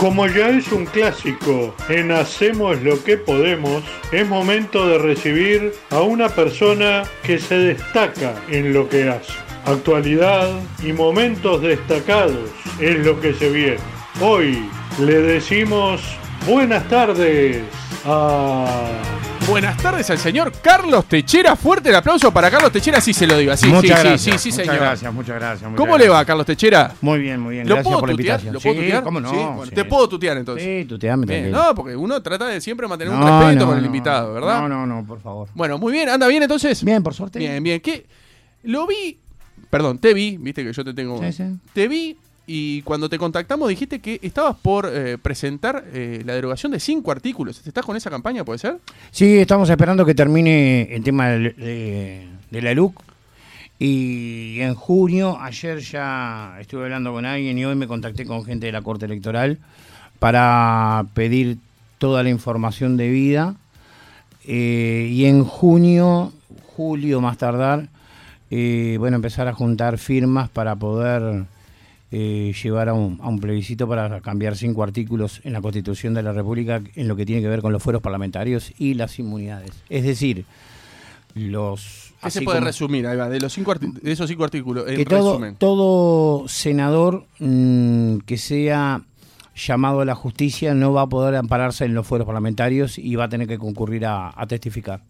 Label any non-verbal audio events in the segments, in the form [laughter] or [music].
Como ya es un clásico en Hacemos lo que podemos, es momento de recibir a una persona que se destaca en lo que hace. Actualidad y momentos destacados es lo que se viene. Hoy le decimos buenas tardes a... Buenas tardes al señor Carlos Techera. Fuerte el aplauso para Carlos Techera, sí se lo digo. Sí, muchas sí, gracias. sí, sí, sí, muchas señor. gracias, muchas gracias. muchas ¿Cómo le va, Carlos Techera? Muy bien, muy bien. ¿Lo Gracias puedo por tutear? ¿Lo puedo Sí, tutear? ¿Cómo no? Sí, bueno. Te puedo tutear entonces. Sí, tuteame tranquilo. no, porque uno trata de siempre mantener un No, respeto no, con el invitado, ¿verdad? No, no, no, por favor. Bueno, muy bien, anda bien entonces. Bien, por suerte. Bien, bien. ¿Qué? Lo vi, perdón, te vi, viste que yo te tengo. Sí, sí. Te vi y cuando te contactamos dijiste que estabas por eh, presentar eh, la derogación de cinco artículos. ¿Estás con esa campaña, puede ser? Sí, estamos esperando que termine el tema de, de la LUC. Y en junio, ayer ya estuve hablando con alguien y hoy me contacté con gente de la Corte Electoral para pedir toda la información debida. Eh, y en junio, julio más tardar, eh, bueno, empezar a juntar firmas para poder eh, llevar a un, a un plebiscito para cambiar cinco artículos en la Constitución de la República en lo que tiene que ver con los fueros parlamentarios y las inmunidades. Es decir, los... ¿Qué se puede como- resumir ahí va, de, los cinco de esos cinco artículos? En que todo, resumen. todo senador mm, que sea llamado a la justicia no va a poder ampararse en los fueros parlamentarios y va a tener que concurrir a, a testificar.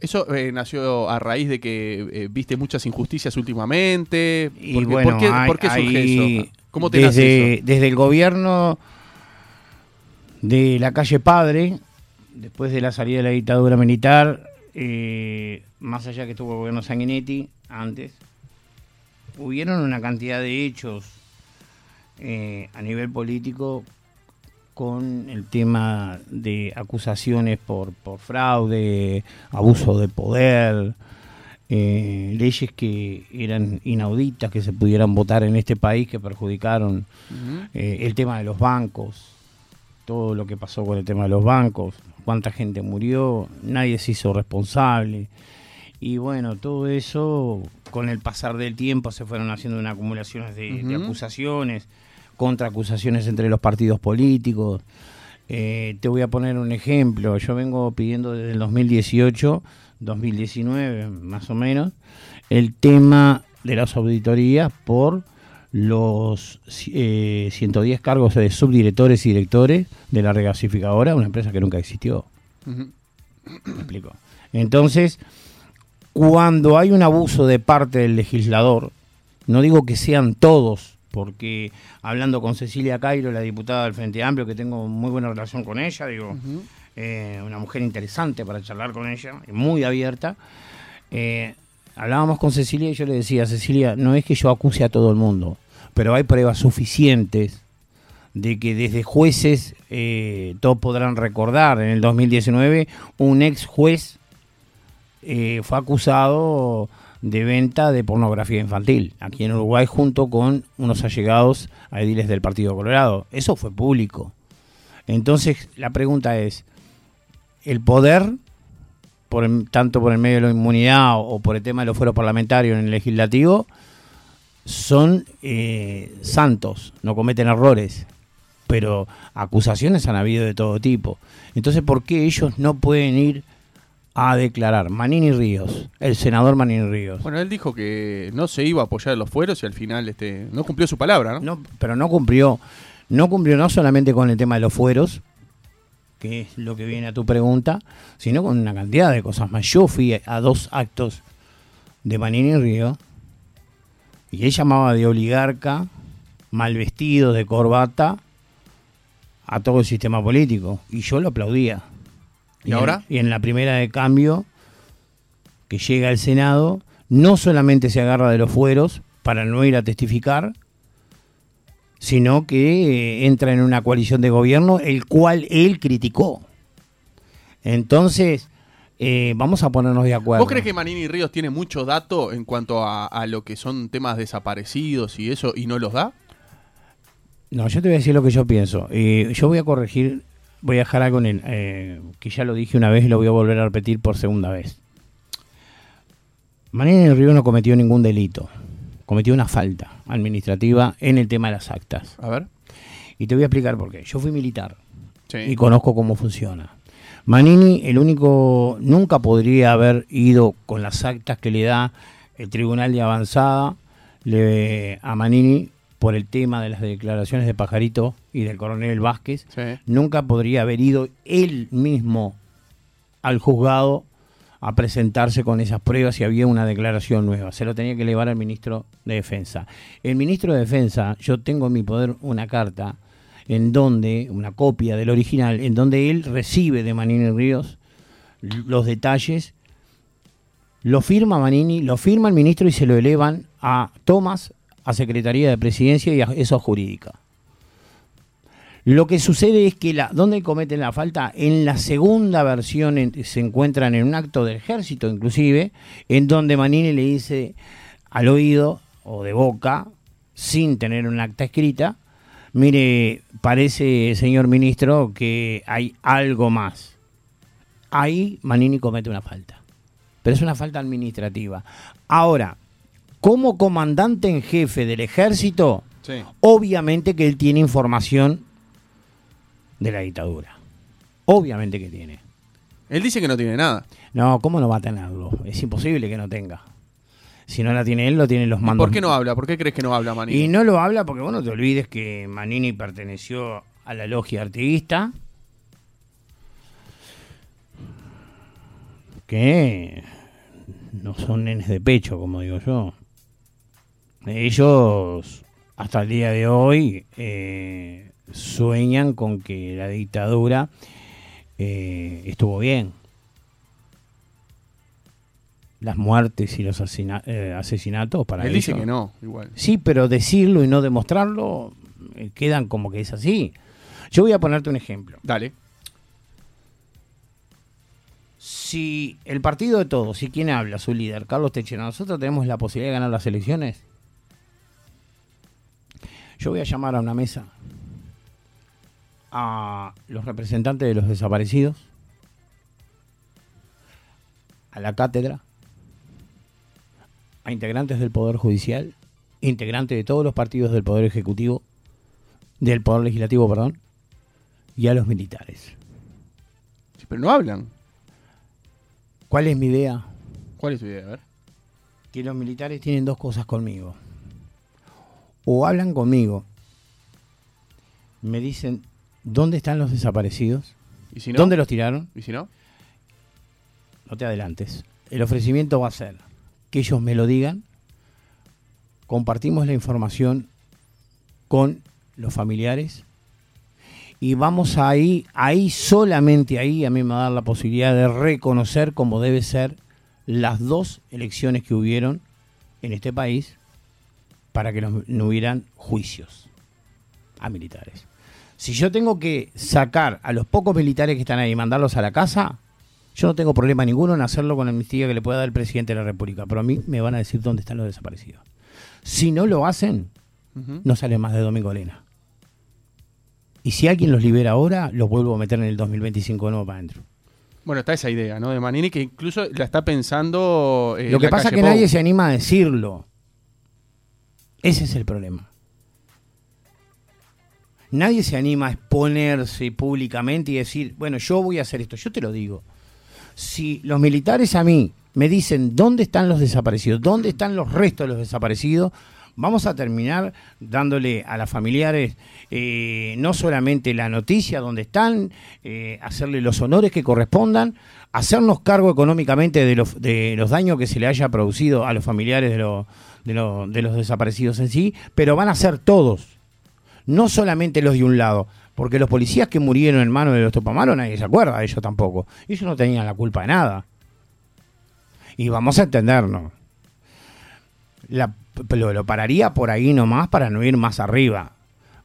Eso eh, nació a raíz de que eh, viste muchas injusticias últimamente. Y ¿Por qué, bueno, por qué- hay- por qué surge hay- eso? ¿Cómo te desde, eso? desde el gobierno de la calle Padre, después de la salida de la dictadura militar, eh, más allá que estuvo el gobierno Sanguinetti antes, hubieron una cantidad de hechos eh, a nivel político con el tema de acusaciones por, por fraude, abuso de poder, eh, leyes que eran inauditas que se pudieran votar en este país que perjudicaron eh, el tema de los bancos, todo lo que pasó con el tema de los bancos, cuánta gente murió, nadie se hizo responsable. Y bueno, todo eso con el pasar del tiempo se fueron haciendo una acumulaciones de, acusaciones, contraacusaciones entre los partidos políticos. Eh, te voy a poner un ejemplo. Yo vengo pidiendo desde el 2018, 2019 más o menos, el tema de las auditorías por los eh, 110 cargos de subdirectores y directores de la regasificadora, una empresa que nunca existió. ¿Me explico? Entonces, cuando hay un abuso de parte del legislador, no digo que sean todos, porque hablando con Cecilia Cairo, la diputada del Frente Amplio, que tengo muy buena relación con ella, digo, eh, una mujer interesante para charlar con ella, muy abierta. eh, hablábamos con Cecilia y yo le decía, Cecilia, no es que yo acuse a todo el mundo, pero hay pruebas suficientes de que desde jueces, eh, todos podrán recordar, en el 2019 un ex juez fue acusado de venta de pornografía infantil aquí en Uruguay junto con unos allegados a ediles del Partido Colorado. Eso fue público. Entonces la pregunta es, ¿el poder, por tanto por el medio de la inmunidad o, o por el tema de los fueros parlamentarios en el legislativo, son eh, santos, no cometen errores? Pero acusaciones han habido de todo tipo. Entonces, ¿por qué ellos no pueden ir a declarar? Manini Ríos, el senador Manini Ríos. Bueno, él dijo que no se iba a apoyar en los fueros y al final este, no cumplió su palabra, ¿no? No, pero no cumplió, no cumplió no solamente con el tema de los fueros, que es lo que viene a tu pregunta, sino con una cantidad de cosas más. Yo fui a dos actos de Manini Río y él llamaba de oligarca, mal vestido, de corbata, a todo el sistema político. Y yo lo aplaudía. ¿Y en- ahora? y en la primera de cambio, que llega al Senado, no solamente se agarra de los fueros para no ir a testificar, sino que eh, entra en una coalición de gobierno, el cual él criticó. Entonces, eh, vamos a ponernos de acuerdo. ¿Vos crees que Manini Ríos tiene mucho dato en cuanto a, a lo que son temas desaparecidos y eso y no los da? No, yo te voy a decir lo que yo pienso. Eh, yo voy a corregir, voy a dejar algo en el, eh, que ya lo dije una vez y lo voy a volver a repetir por segunda vez. Manini del Río no cometió ningún delito, cometió una falta administrativa en el tema de las actas. A ver. Y te voy a explicar por qué. Yo fui militar Sí. y conozco cómo funciona. Manini, el único, nunca podría haber ido con las actas que le da el Tribunal de Avanzada le- a Manini por el tema de las declaraciones de Pajarito y del coronel Vázquez. Sí. Nunca podría haber ido él mismo al juzgado a presentarse con esas pruebas si había una declaración nueva. Se lo tenía que llevar al ministro de Defensa. El ministro de Defensa, yo tengo en mi poder una carta en donde, una copia del original, en donde él recibe de Manini Ríos los detalles, lo firma Manini, lo firma el ministro y se lo elevan a Tomás, a Secretaría de Presidencia y a eso jurídica. Lo que sucede es que la, ¿dónde cometen la falta? En la segunda versión en- se encuentran en un acto del ejército inclusive, en donde Manini le dice al oído o de boca, sin tener un acta escrita, mire, parece, señor ministro, que hay algo más. Ahí Manini comete una falta, pero es una falta administrativa. Ahora, como comandante en jefe del ejército, Sí. obviamente que él tiene información de la dictadura. Obviamente que tiene. Él dice que no tiene nada. No, ¿cómo no va a tenerlo? Es imposible que no tenga. Si no la tiene él, lo tienen los ¿Y mandos. ¿Por qué no habla? ¿Por qué crees que no habla Manini? Y no lo habla porque, bueno, te olvides que Manini perteneció a la logia artiguista. Que no son nenes de pecho, como digo yo. Ellos, hasta el día de hoy, eh, sueñan con que la dictadura eh, estuvo bien. Las muertes y los asesina- eh, asesinatos para Él dice que no, igual. Sí, pero decirlo y no demostrarlo quedan como que es así. Yo voy a ponerte un ejemplo. Dale. Si el partido de todos, y quién habla, su líder, Carlos Techera, nosotros tenemos la posibilidad de ganar las elecciones, yo voy a llamar a una mesa a los representantes de los desaparecidos, a la cátedra, a integrantes del Poder Judicial, integrantes de todos los partidos del Poder Ejecutivo, del Poder Legislativo, perdón, y a los militares. Sí, pero no hablan. ¿Cuál es mi idea? ¿Cuál es tu idea? A ver. que los militares tienen dos cosas conmigo. O hablan conmigo, me dicen, ¿dónde están los desaparecidos? ¿Y si no? ¿Dónde los tiraron? ¿Y si no? No te adelantes. El ofrecimiento va a ser que ellos me lo digan, compartimos la información con los familiares y vamos ahí, ahí solamente ahí a mí me va a dar la posibilidad de reconocer como debe ser las dos elecciones que hubieron en este país para que no, no hubieran juicios a militares. Si yo tengo que sacar a los pocos militares que están ahí y mandarlos a la casa, yo no tengo problema ninguno en hacerlo con la amnistía que le pueda dar el presidente de la República, pero a mí me van a decir dónde están los desaparecidos. Si no lo hacen, no sale más de Domingo Lena. Y si alguien los libera ahora, los vuelvo a meter en el 2025 de nuevo para adentro. Bueno, está esa idea, ¿no? De Manini que incluso la está pensando. eh, Lo que pasa es que Pou. nadie se anima a decirlo. Ese es el problema. Nadie se anima a exponerse públicamente y decir, bueno, yo voy a hacer esto. Yo te lo digo. Si los militares a mí me dicen dónde están los desaparecidos, dónde están los restos de los desaparecidos, vamos a terminar dándole a las familiares eh, no solamente la noticia dónde están, eh, hacerle los honores que correspondan, hacernos cargo económicamente de los, de los daños que se le haya producido a los familiares de, los- de, los- de los desaparecidos en sí, pero van a ser todos, no solamente los de un lado, porque los policías que murieron en manos de los topamaros nadie se acuerda de ellos tampoco, ellos no tenían la culpa de nada. Y vamos a entendernos. La- lo, lo pararía por ahí nomás para no ir más arriba.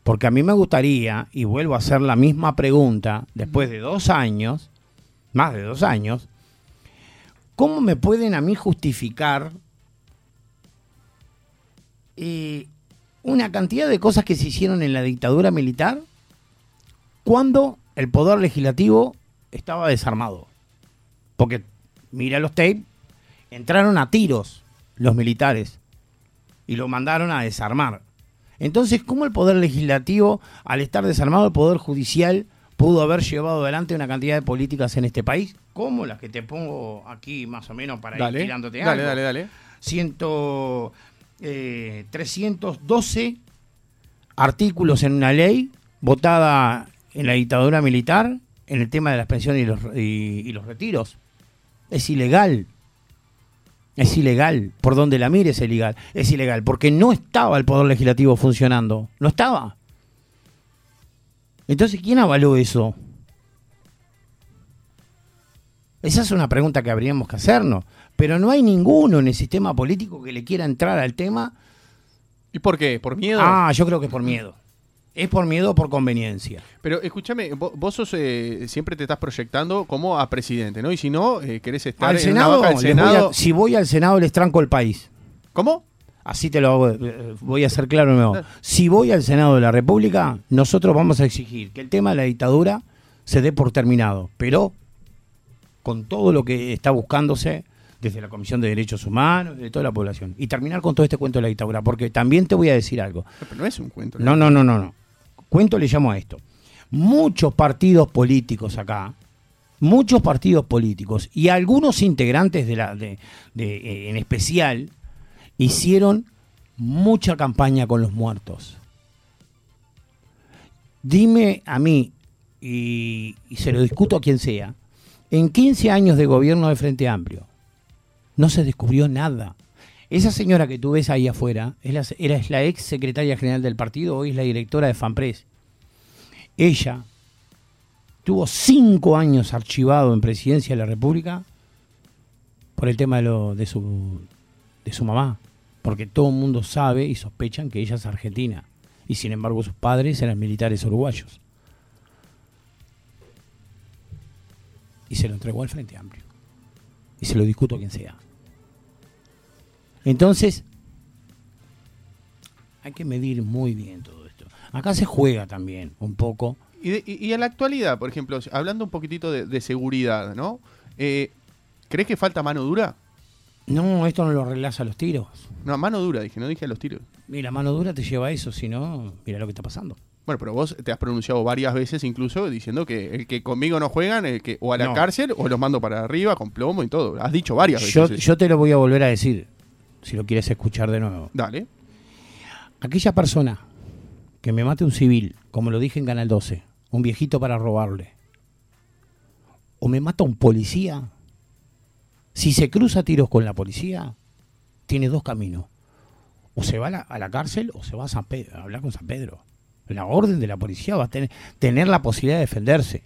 Porque a mí me gustaría, y vuelvo a hacer la misma pregunta, después de dos años, más de dos años, ¿cómo me pueden a mí justificar eh, una cantidad de cosas que se hicieron en la dictadura militar cuando el poder legislativo estaba desarmado? Porque, mira los tapes, entraron a tiros los militares y lo mandaron a desarmar. Entonces, ¿cómo el Poder Legislativo, al estar desarmado, el Poder Judicial pudo haber llevado adelante una cantidad de políticas en este país, como las que te pongo aquí más o menos para Dale, ir tirándote dale, algo. dale, dale. Ciento, eh, 312 artículos en una ley votada en la dictadura militar en el tema de las pensiones y los, y los retiros. Es ilegal. Es ilegal. Por donde la mire es ilegal. Es ilegal. Porque no estaba el Poder Legislativo funcionando. No estaba. Entonces, ¿quién avaló eso? Esa es una pregunta que habríamos que hacernos. Pero no hay ninguno en el sistema político que le quiera entrar al tema. ¿Y por qué? ¿Por miedo? Ah, yo creo que es por miedo. Es por miedo o por conveniencia. Pero escúchame, vos, vos sos, eh, siempre te estás proyectando como a presidente, ¿no? Y si no, eh, querés estar Al en Senado, una banca del les voy a- Senado. si voy al Senado les tranco el país. ¿Cómo? Así te lo hago, eh, voy a ser claro nuevo. Si voy al Senado de la República, nosotros vamos a exigir que el tema de la dictadura se dé por terminado, pero con todo lo que está buscándose desde la Comisión de Derechos Humanos, de toda la población. Y terminar con todo este cuento de la dictadura, porque también te voy a decir algo. Pero no es un cuento. No, no, no, no, no. Cuento le llamo a esto. Muchos partidos políticos acá, muchos partidos políticos y algunos integrantes de la, de, de, eh, en especial, hicieron mucha campaña con los muertos. Dime a mí, y, y se lo discuto a quien sea, en 15 años de gobierno de Frente Amplio, no se descubrió nada. Esa señora que tú ves ahí afuera es la, era, es la ex secretaria general del partido, hoy es la directora de FAMPRES. Ella tuvo cinco años archivado en presidencia de la República por el tema de, de, su, de su mamá. Porque todo el mundo sabe y sospechan que ella es argentina. Y sin embargo sus padres eran militares uruguayos. Y se lo entregó al Frente Amplio. Y se lo discuto a quien sea. Entonces, hay que medir muy bien todo esto. Acá se juega también un poco. Y, de- y- y en la actualidad, por ejemplo, hablando un poquitito de, de seguridad, ¿no? Eh, ¿Crees que falta mano dura? No, esto no lo arreglás a los tiros. No, mano dura, dije, no dije a los tiros. Mira, mano dura te lleva a eso, si no, mira lo que está pasando. Bueno, pero vos te has pronunciado varias veces incluso diciendo que el que conmigo no juegan, el que o a la No. cárcel o los mando para arriba con plomo y todo. Has dicho varias veces. Yo, eso. yo te lo voy a volver a decir, si lo quieres escuchar de nuevo. Dale. Aquella persona que me mate un civil, como lo dije en Canal 12, un viejito para robarle, o me mata un policía, si se cruza tiros con la policía, tiene dos caminos. O se va a la, a la cárcel o se va a, San Pedro, a hablar con San Pedro. La orden de la policía va a tener, tener la posibilidad de defenderse.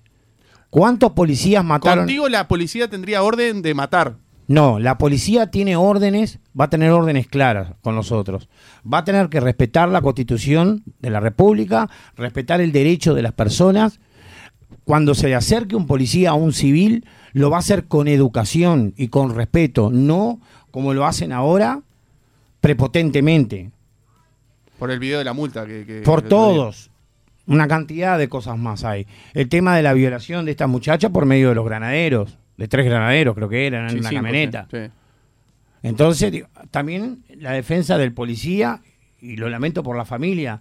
¿Cuántos policías mataron? Contigo la policía tendría orden de matar. No, la policía tiene órdenes, va a tener órdenes claras con nosotros. Va a tener que respetar la constitución de la República, respetar el derecho de las personas. Cuando se le acerque un policía a un civil, lo va a hacer con educación y con respeto, no como lo hacen ahora, prepotentemente. Por el video de la multa que... que- Por que- todos. Una cantidad de cosas más hay. El tema de la violación de esta muchacha por medio de los granaderos, de tres granaderos creo que eran en Sí, una camioneta. sí. Entonces, digo, también la defensa del policía, y lo lamento por la familia,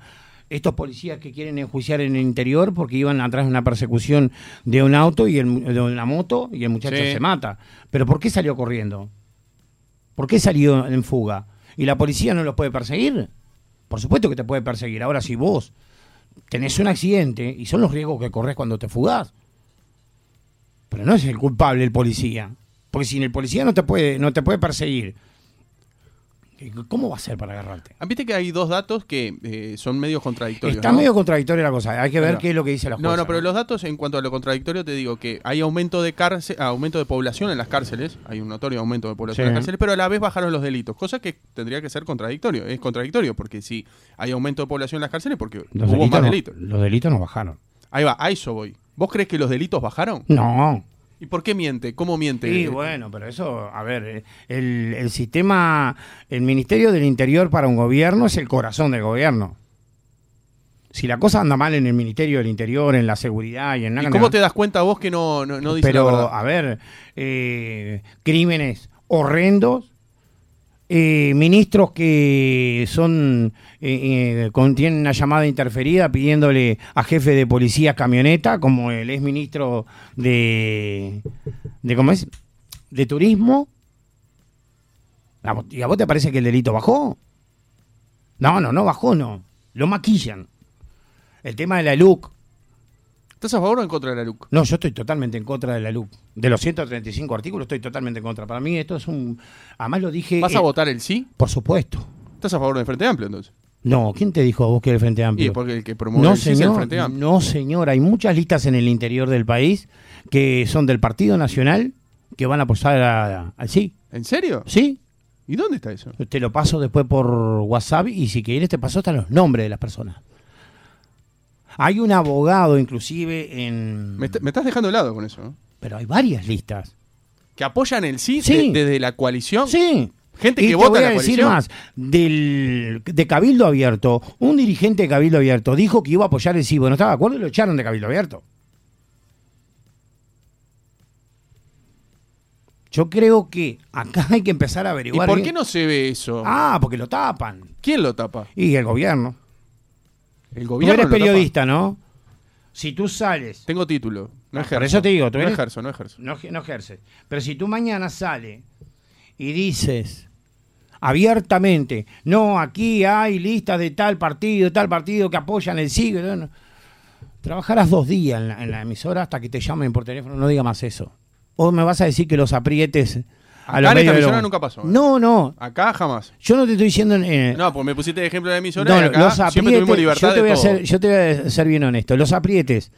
estos policías que quieren enjuiciar en el interior porque iban atrás de una persecución de un auto y el, de una moto y el muchacho Sí. se mata. Pero ¿por qué salió corriendo? ¿Por qué salió en fuga? ¿Y la policía no los puede perseguir? Por supuesto que te puede perseguir. Ahora, si vos tenés un accidente y son los riesgos que corres cuando te fugás, pero no es el culpable el policía. Porque si el policía no te puede, no te puede perseguir, ¿cómo va a ser para agarrarte? Ah, Viste que hay dos datos que eh, son medio contradictorios. Está ¿no? medio contradictoria la cosa. Hay que ver Claro. qué es lo que dice la jueza. No, no, pero los datos en cuanto a lo contradictorio te digo que hay aumento de cárcel, aumento de población en las cárceles, hay un notorio aumento de población Sí. en las cárceles, pero a la vez bajaron los delitos, cosa que tendría que ser contradictorio, es contradictorio porque si hay aumento de población en las cárceles porque los, hubo delitos más no, delitos. los delitos no bajaron. Ahí va, a eso voy. ¿Vos crees que los delitos bajaron? No. ¿Y por qué miente? ¿Cómo miente? Sí, bueno, pero eso, a ver, eh, el, el sistema, el Ministerio del Interior para un gobierno es el corazón del gobierno. Si la cosa anda mal en el Ministerio del Interior, en la seguridad y en ¿Y nada cómo te das cuenta vos que no, no, no dice Pero, la verdad? a ver, eh, crímenes horrendos eh, ministros que son eh, eh, una llamada interferida pidiéndole a jefe de policía camioneta, como el ex ministro de, de ¿cómo es? de turismo. ¿A vos- ¿Y a vos te parece que el delito bajó? No, no, no bajó, no. Lo maquillan. El tema de la LUC. ¿Estás a favor o en contra de la LUC? No, yo estoy totalmente en contra de la LUC. De los 135 artículos estoy totalmente en contra. Para mí esto es un... Además lo dije... ¿Vas a eh, votar el sí? Por supuesto. ¿Estás a favor del Frente Amplio entonces? No, ¿quién te dijo a vos que el Frente Y Amplio? porque el que promueve No el sí es el señor, Frente Amplio. no señor, hay muchas listas en el interior del país que son del Partido Nacional que van a apoyar a- al sí. ¿En serio? ¿Sí? ¿Y dónde está eso? Te lo paso después por WhatsApp y si quieres te paso hasta los nombres de las personas. Hay un abogado inclusive en... Me, est- me estás dejando de lado con eso. ¿no? Pero hay varias listas. ¿Que apoyan el sí, Sí. de- desde la coalición? Sí. Gente y que te vota voy a la decir coalición. más, del, de Cabildo Abierto, un dirigente de Cabildo Abierto dijo que iba a apoyar el sí, no estaba de acuerdo y lo echaron de Cabildo Abierto. Yo creo que acá hay que empezar a ¿Y averiguar. por bien- qué no se ve eso? Ah, porque lo tapan. ¿Quién lo tapa? Y el gobierno. El Tú gobierno. eres lo tapa. periodista, ¿no? Si tú sales, Tengo título. No Ah, ejerzo. por eso te digo, tú no eres- ejerzo, no ejerzo. no, ej- no ejerces. Pero si tú mañana sales y dices abiertamente, no, aquí hay listas de tal partido, tal partido que apoyan el siglo. no, no. Trabajarás dos días en la, en la emisora hasta que te llamen por teléfono, no diga más eso. O me vas a decir que los aprietes a Acá los en esta emisora nunca pasó, ¿eh? No, no. Acá jamás. Yo no te estoy diciendo. eh, No, pues me pusiste de ejemplo de la emisora no, y acá los siempre tuvimos aprietes, libertad yo te, de voy a ser, yo te voy a ser bien honesto. Los aprietes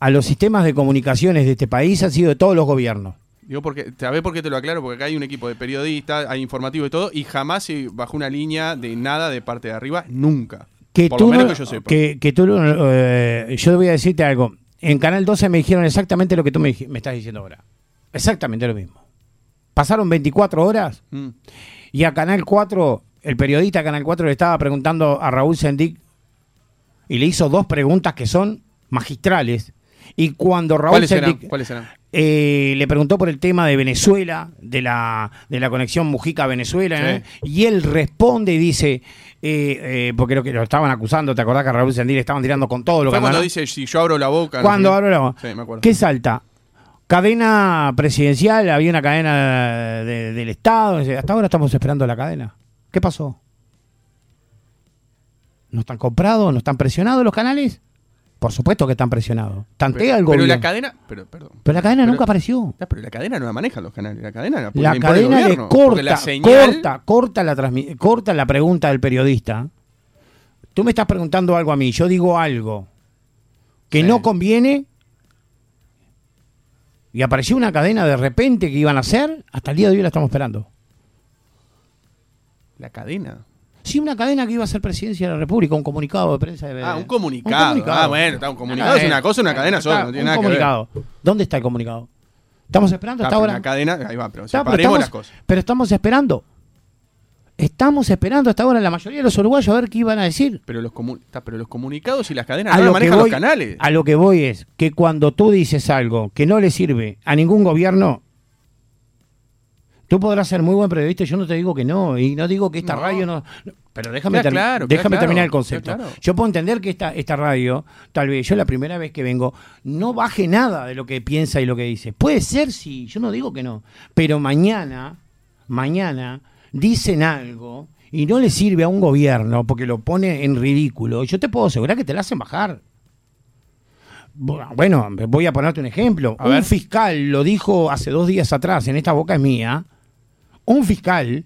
a los sistemas de comunicaciones de este país han sido de todos los gobiernos. Digo, porque, ¿sabés por qué te lo aclaro? Porque acá hay un equipo de periodistas, hay informativo y todo, y jamás se bajó una línea de nada de parte de arriba, nunca. que Por tú lo menos no- que yo sepa. que, que tú eh, yo voy a decirte algo. En Canal 12 me dijeron exactamente lo que tú me estás diciendo ahora. Exactamente lo mismo. Pasaron 24 horas Mm. y a Canal 4, el periodista de Canal 4 le estaba preguntando a Raúl Sendic y le hizo dos preguntas que son magistrales. Y cuando Raúl ¿Cuáles eh, le preguntó por el tema de Venezuela, de la, de la conexión Mujica-Venezuela, Sí. ¿eh? y él responde y dice, eh, porque lo que lo estaban acusando, ¿te acordás que a Raúl Sendic le estaban tirando con todo lo Fue que cuando dice, si yo abro la boca... no Cuando sé. abro la Sí, me acuerdo. ¿Qué salta? Cadena presidencial, había una cadena de- del Estado, hasta ahora estamos esperando la cadena. ¿Qué pasó? ¿No están comprados? ¿No están presionados los canales? Por supuesto que están presionados. Tantea Pero, el pero gobierno. la cadena... Pero, perdón. Pero la cadena pero- nunca apareció. Pero la cadena no la manejan los canales. La cadena la, La cadena le gobierno, corta, la señal- corta, corta la, corta la pregunta del periodista. Tú me estás preguntando algo a mí, yo digo algo que Sí. no conviene y apareció una cadena de repente que iban a hacer, hasta el día de hoy la estamos esperando. La cadena. Sí, una cadena que iba a ser presidencia de la República, un comunicado de prensa. De, Ah, un comunicado. Ah, bueno, está, un comunicado es una cosa, una cadena otra, no tiene un nada que ver. comunicado. ¿Dónde está el comunicado? Estamos esperando Ah, hasta pero ahora. Una cadena, ahí va, pero Está, pero separemos estamos- las cosas. Pero estamos esperando. Estamos esperando hasta ahora la mayoría de los uruguayos a ver qué iban a decir. Pero los, comu- está, pero los comunicados y las cadenas A no lo, que manejan voy, los canales. a lo que voy es que cuando tú dices algo que no le sirve a ningún gobierno, tú podrás ser muy buen periodista, yo no te digo que no, y no digo que esta No. radio no... no, Pero déjame, termi- claro, déjame claro, terminar el concepto. claro. Yo puedo entender que esta, esta radio, tal vez yo la primera vez que vengo, no baje nada de lo que piensa y lo que dice. Puede ser, sí, yo no digo que no. Pero mañana, mañana, dicen algo y no le sirve a un gobierno porque lo pone en ridículo. Yo te puedo asegurar que te la hacen bajar. Bu- Bueno, voy a ponerte un ejemplo. A un ver. fiscal lo dijo hace dos días atrás, en esta boca es mía. Un fiscal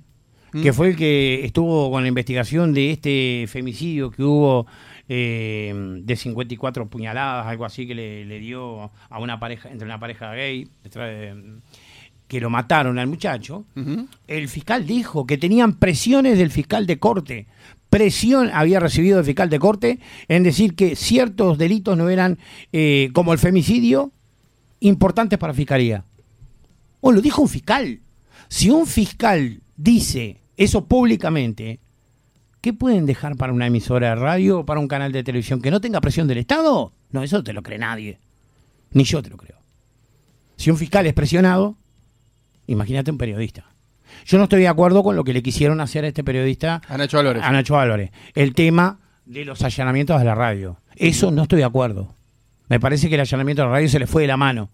Mm. que fue el que estuvo con la investigación de este femicidio que hubo eh, de 54 puñaladas, algo así que le, le dio a una pareja, entre una pareja gay, que lo mataron al muchacho. El fiscal dijo que tenían presiones del fiscal de corte. Presión había recibido el fiscal de corte en decir que ciertos delitos no eran, eh, como el femicidio, importantes para fiscalía. O lo dijo un fiscal. Si un fiscal dice eso públicamente, ¿qué pueden dejar para una emisora de radio o para un canal de televisión que no tenga presión del Estado? No, eso no te lo cree nadie. Ni yo te lo creo. Si un fiscal es presionado, imagínate un periodista. Yo no estoy de acuerdo con lo que le quisieron hacer a este periodista, A Nacho Álvarez. a Nacho Álvarez. El tema de los allanamientos a la radio. Eso no estoy de acuerdo. Me parece que el allanamiento a la radio se le fue de la mano.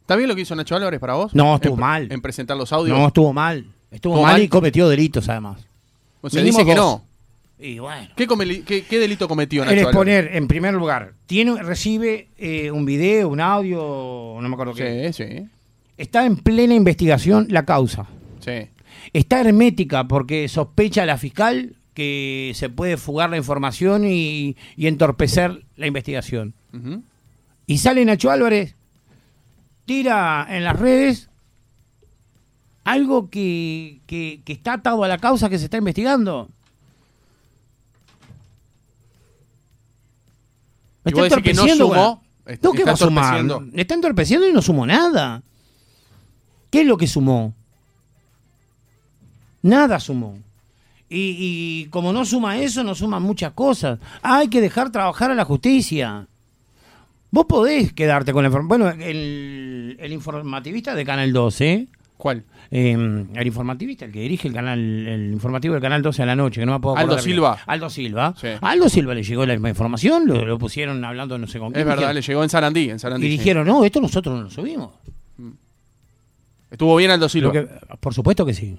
¿Está bien lo que hizo Nacho Álvarez para vos? No, estuvo En- mal. En presentar los audios. No, estuvo mal. Estuvo ¿Estuvo mal, mal? y cometió delitos además. o sea, mínimo dice que dos. no. Y bueno. ¿Qué, comeli- qué- qué delito cometió El Nacho Álvarez? exponer, en primer lugar, tiene, recibe eh, un video, un audio, no me acuerdo qué. Sí, sí, Está en plena investigación la causa. sí. Está hermética porque sospecha la fiscal que se puede fugar la información y, y entorpecer la investigación. Y sale Nacho Álvarez, tira en las redes algo que, que- que está atado a la causa que se está investigando. Me no entorpeciendo, sumó, güey. est- No, ¿qué está va a sumar? Me está entorpeciendo y no sumó nada. ¿Qué es lo que sumó? Nada sumó. Y, y como no suma eso, no suma muchas cosas. Hay que dejar trabajar a la justicia. Vos podés quedarte con la información. Bueno, el, el informativista de Canal 12, ¿Cuál? eh, el informativista, el que dirige el canal, el informativo del Canal 12 a la noche, que no me puedo Aldo bien. Silva. Aldo Silva. Sí. A Aldo Silva le llegó la misma información, lo, lo pusieron hablando no sé con quién. Es verdad, dijeron- le llegó en Sarandí. En Sarandí y sí. dijeron, no, esto nosotros no lo subimos. Estuvo bien Aldo Silva. Que- por supuesto que sí.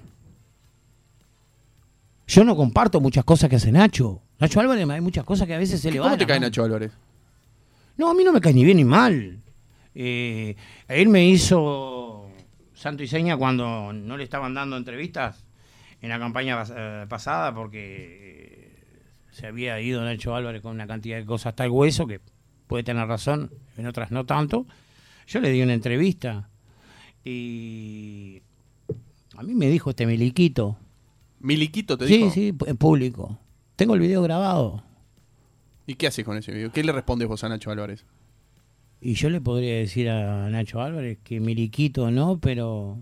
Yo no comparto muchas cosas que hace Nacho. Nacho Álvarez hay muchas cosas que a veces se le van. ¿Cómo te cae. Nacho Álvarez? No, a mí no me cae ni bien ni mal. Eh, él me hizo santo y seña cuando no le estaban dando entrevistas en la campaña eh, pasada porque eh, se había ido Nacho Álvarez con una cantidad de cosas hasta el hueso, que puede tener razón, en otras no tanto. Yo le di una entrevista y a mí me dijo este miliquito. Miliquito te Sí, dijo. sí, en público. Tengo el video grabado. ¿Y qué haces con ese video? ¿Qué le respondes vos a Nacho Álvarez? Y yo le podría decir a Nacho Álvarez que Miliquito no, pero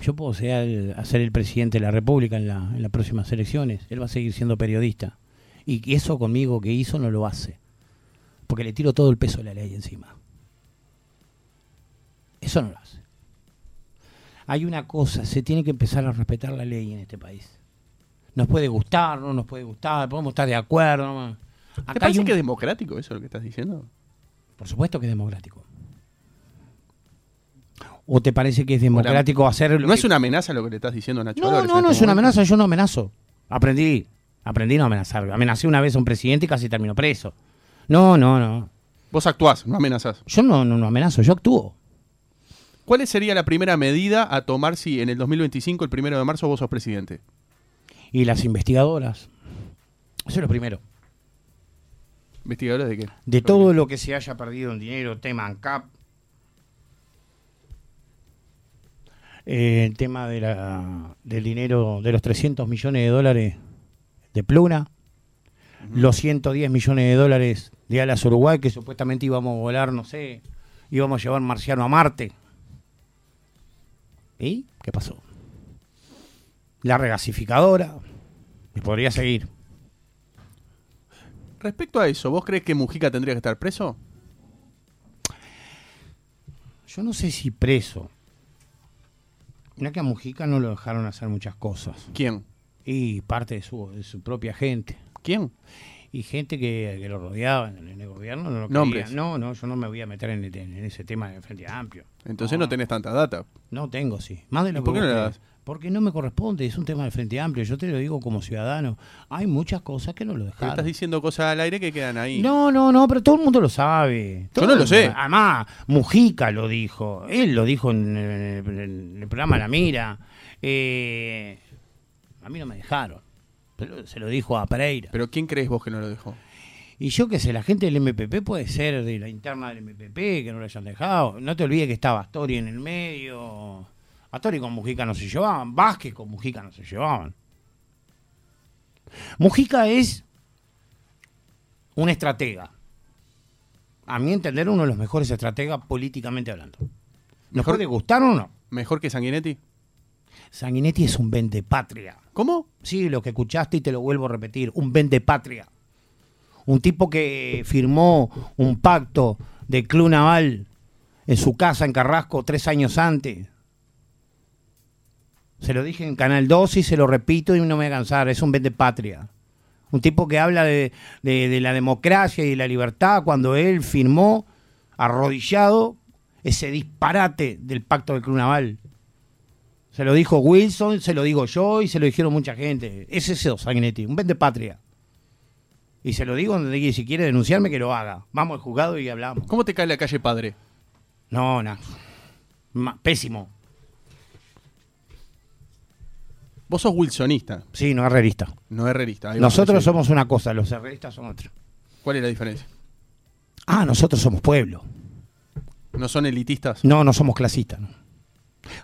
yo puedo ser ser el presidente de la República en, la- en las próximas elecciones. Él va a seguir siendo periodista. Y eso conmigo que hizo no lo hace. Porque le tiro todo el peso de la ley encima. Eso no lo hace. Hay una cosa, se tiene que empezar a respetar la ley en este país. Nos puede gustar, no nos puede gustar, podemos estar de acuerdo. no. ¿Te Acá hay parece un- que es democrático eso lo que estás diciendo? por supuesto que es democrático. ¿O te parece que es democrático hacer lo ¿No que- es una amenaza lo que le estás diciendo a Nacho No, no, no es una amenaza, yo no amenazo. Aprendí, aprendí a no amenazar. Amenacé una vez a un presidente y casi terminó preso. No, no, no. Vos actuás, no amenazás. Yo no, no, no amenazo, yo actúo. ¿Cuál sería la primera medida a tomar si en el 2025, el primero de marzo, vos sos presidente? Y las investigadoras. Eso es lo primero. ¿Investigadores de qué? De todo lo que se haya perdido en dinero, tema ANCAP, eh, el tema de la, del dinero de los 300 millones de dólares de Pluna, los 110 millones de dólares de Alas Uruguay, que supuestamente íbamos a volar, no sé, íbamos a llevar marciano a Marte. ¿Y qué pasó? La regasificadora, y podría seguir. Respecto a eso, ¿vos crees que Mujica tendría que estar preso? Yo no sé si preso. Mira que a Mujica no lo dejaron hacer muchas cosas. ¿Quién? Y parte de su, de su propia gente. ¿Quién? Y gente que, que lo rodeaba en el, gobierno no lo Nombres. quería. No, no, yo no me voy a meter en, ese tema del Frente Amplio. Entonces no, tenés tanta data. No tengo, sí. Más de ¿Y lo por que qué no la crees. Porque no me corresponde, es un tema del Frente Amplio. Yo te lo digo como ciudadano. Hay muchas cosas que no lo Pero dejaron. estás diciendo cosas al aire que quedan ahí. No, no, no, pero todo el mundo lo sabe. Todo no lo sé. Además, Mujica lo dijo. Él lo dijo en, el- en el programa La Mira. Eh, a mí no me dejaron. Se lo dijo a Pereira. Pero ¿quién crees vos que no lo dejó? Y yo qué sé, la gente del MPP puede ser de la interna del MPP, que no lo hayan dejado. No te olvides que estaba Astori en el medio. Astori con Mujica no se llevaban. Vázquez con Mujica no se llevaban. Mujica es un estratega. A mi entender, uno de los mejores estrategas políticamente hablando. ¿Nos Mejor- puede gustar o no? ¿Mejor que Sanguinetti? Sanguinetti es un patria. ¿Cómo? Sí, lo que escuchaste y te lo vuelvo a repetir, un patria. Un tipo que firmó un pacto de club naval en su casa en Carrasco tres años antes. Se lo dije en Canal 2 y se lo repito y no me voy a cansar. Es un vende patria. Un tipo que habla de, de- de la democracia y de la libertad cuando él firmó arrodillado ese disparate del pacto del Club Naval. Se lo dijo Wilson, se lo digo yo y se lo dijeron mucha gente. Es ese Sanguinetti, un vende patria. Y se lo digo donde diga, si quiere denunciarme que lo haga. Vamos al juzgado y hablamos. ¿Cómo te cae la calle padre? No, no. Pésimo. Vos sos wilsonista, Sí, no herrerista. no herrerista. Nosotros somos una cosa, los herreristas son otra. ¿Cuál es la diferencia? Ah, nosotros somos pueblo. ¿No son elitistas? No, no somos clasistas. no.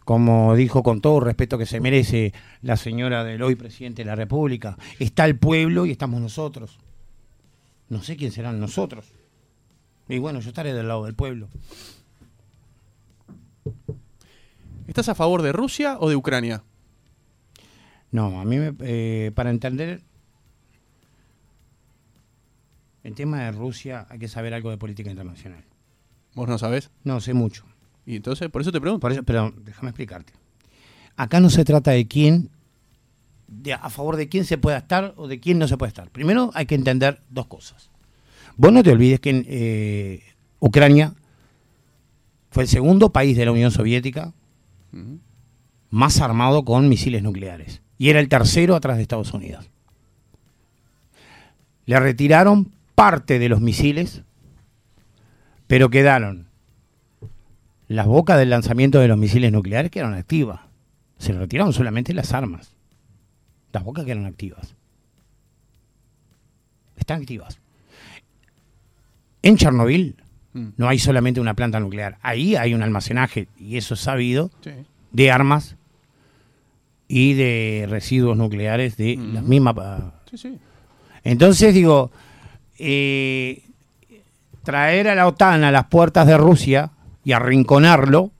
Como dijo con todo el respeto que se merece la señora del hoy presidente de la República, está el pueblo y estamos nosotros. No sé quién serán nosotros. Y bueno, yo estaré del lado del pueblo. ¿Estás a favor de Rusia o de Ucrania? No, a mí, me- eh, para entender el tema de Rusia hay que saber algo de política internacional. ¿Vos no sabés? No, sé mucho. Y entonces, por eso te pregunto. Por eso, pero déjame explicarte. Acá no se trata de quién, de a favor de quién se pueda estar o de quién no se puede estar. Primero hay que entender dos cosas. Vos no te olvides que en, eh, Ucrania fue el segundo país de la Unión Soviética más armado con misiles nucleares. Y era el tercero atrás de Estados Unidos. Le retiraron parte de los misiles, pero quedaron las bocas del lanzamiento de los misiles nucleares que eran activas. Se retiraron solamente las armas. Las bocas que eran activas. Están activas. En Chernobyl Mm. no hay solamente una planta nuclear. Ahí hay un almacenaje, y eso es sabido, Sí. de armas y de residuos nucleares de Ujú. las mismas. ah, Sí, sí. Entonces digo, eh, traer a la OTAN a las puertas de Rusia y arrinconarlo,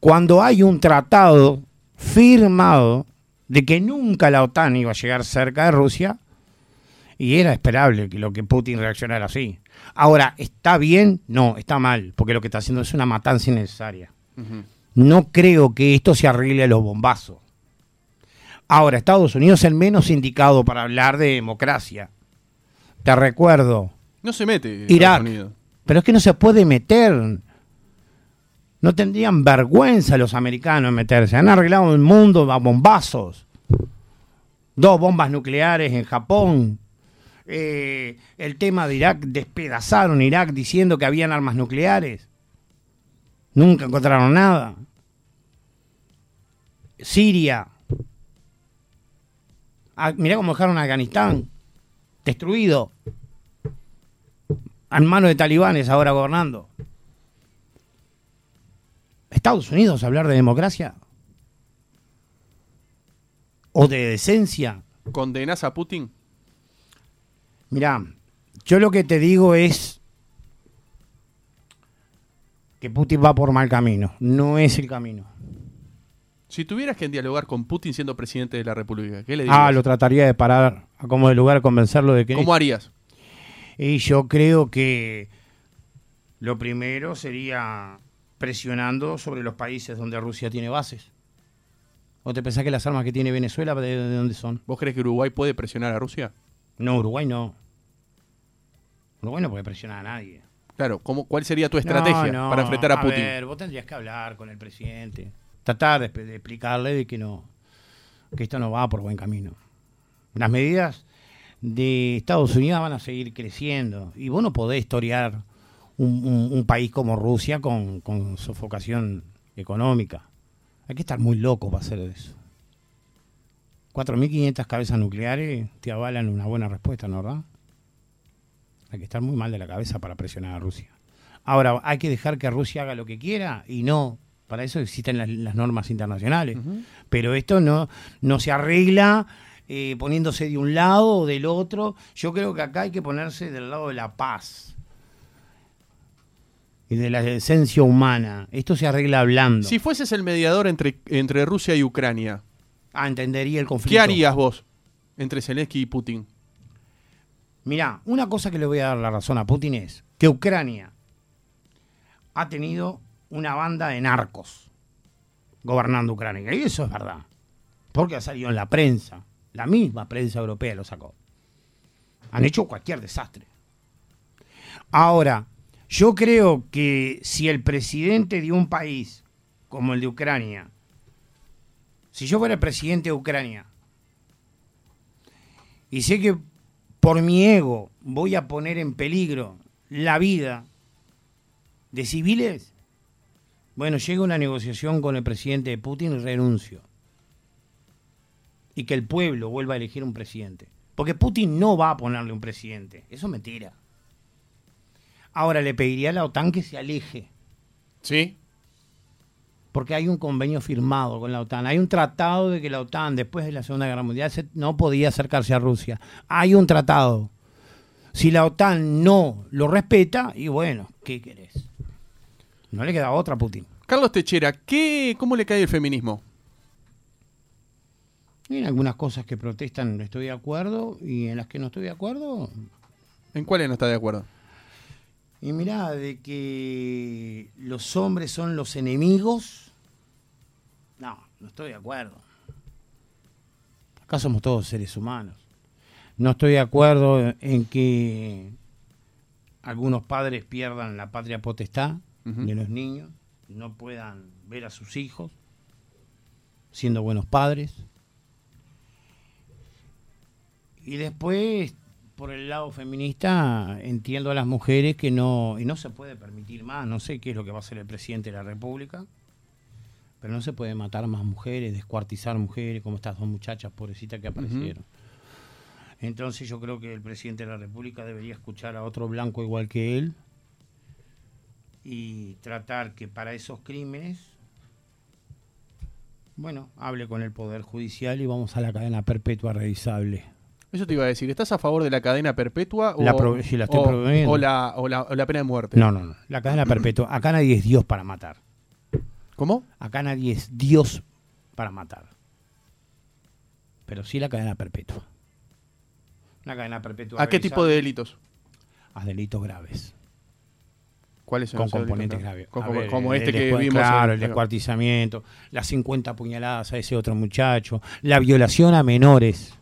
cuando hay un tratado firmado de que nunca la OTAN iba a llegar cerca de Rusia, y era esperable que lo que Putin reaccionara así. Ahora, ¿está bien? No, está mal, porque lo que está haciendo es una matanza innecesaria. No creo que esto se arregle a los bombazos. Ahora, Estados Unidos es el menos indicado para hablar de democracia. Te recuerdo. No se mete Unidos. Pero es que no se puede meter. No tendrían vergüenza los americanos en meterse. Han arreglado el mundo a bombazos. Dos bombas nucleares en Japón. Eh, el tema de Irak, despedazaron Irak diciendo que habían armas nucleares. Nunca encontraron nada. Siria. Ah, mirá cómo dejaron Afganistán. Destruido. En manos de talibanes ahora gobernando. Estados Unidos hablar de democracia. O de decencia. ¿Condenás a Putin? Mirá, yo lo que te digo es que Putin va por mal camino. No es el camino. Si tuvieras que dialogar con Putin siendo presidente de la República, ¿qué le dirías? Ah, lo trataría de parar a como de lugar, convencerlo de que... ¿Cómo harías? Y yo creo que lo primero sería presionando sobre los países donde Rusia tiene bases. ¿O te pensás que las armas que tiene Venezuela, de, de dónde son? ¿Vos crees que Uruguay puede presionar a Rusia? No, Uruguay no. Uruguay no puede presionar a nadie. Claro, ¿cómo, ¿cuál sería tu estrategia No, no, para enfrentar a, Putin? ver, vos tendrías que hablar con el presidente. Tratar de, de explicarle de que no, que esto no va por buen camino. Las medidas de Estados Unidos van a seguir creciendo. Y vos no podés historiar un, un- un país como Rusia con, con sofocación económica. Hay que estar muy loco para hacer eso. 4.500 cabezas nucleares te avalan una buena respuesta, ¿no verdad? Hay que estar muy mal de la cabeza para presionar a Rusia. Ahora, hay que dejar que Rusia haga lo que quiera y no. Para eso existen las, las normas internacionales. Pero esto no, no se arregla eh, poniéndose de un lado o del otro. Yo creo que acá hay que ponerse del lado de la paz de la esencia humana. Esto se arregla hablando. Si fueses el mediador entre, entre Rusia y Ucrania, Ah, entendería el conflicto. ¿qué harías vos entre Zelensky y Putin? Mirá, una cosa que le voy a dar la razón a Putin es que Ucrania ha tenido una banda de narcos gobernando Ucrania. Y eso es verdad. Porque ha salido en la prensa. La misma prensa europea lo sacó. Han hecho cualquier desastre. Ahora, yo creo que si el presidente de un país como el de Ucrania, si yo fuera el presidente de Ucrania, y sé que por mi ego voy a poner en peligro la vida de civiles, bueno, llega una negociación con el presidente de Putin y renuncio. Y que el pueblo vuelva a elegir un presidente. Porque Putin no va a ponerle un presidente. Eso es mentira. Ahora le pediría a la OTAN que se aleje. ¿Sí? Porque hay un convenio firmado con la OTAN. Hay un tratado de que la OTAN, después de la Segunda Guerra Mundial, se- no podía acercarse a Rusia. Hay un tratado. Si la OTAN no lo respeta, y bueno, ¿qué querés? No le queda otra a Putin. Carlos Techera, ¿qué, ¿cómo le cae el feminismo? En algunas cosas que protestan estoy de acuerdo, y en las que no estoy de acuerdo, ¿En cuáles no está de acuerdo? Y mirá, de que los hombres son los enemigos. No, no estoy de acuerdo. Acá somos todos seres humanos. No estoy de acuerdo en que algunos padres pierdan la patria potestad de los niños, no puedan ver a sus hijos siendo buenos padres. Y después, por el lado feminista, entiendo a las mujeres que no, y no se puede permitir más, no sé qué es lo que va a hacer el presidente de la República, pero no se puede matar más mujeres, descuartizar mujeres, como estas dos muchachas pobrecitas que aparecieron. Entonces yo creo que el presidente de la República debería escuchar a otro blanco igual que él y tratar que para esos crímenes, bueno, hable con el Poder Judicial y vamos a la cadena perpetua revisable. Eso te iba a decir, ¿estás a favor de la cadena perpetua o, La estoy o- la, o la- o la pena de muerte? No, no, no. La cadena perpetua. Acá nadie es Dios para matar. ¿Cómo? Acá nadie es Dios para matar. Pero sí la cadena perpetua. La cadena perpetua. ¿A qué tipo de delitos? A delitos graves. ¿Cuáles son Con componentes graves? como, ver, como el este que vimos. Claro, el descuartizamiento, las 50 puñaladas a ese otro muchacho, la violación a menores,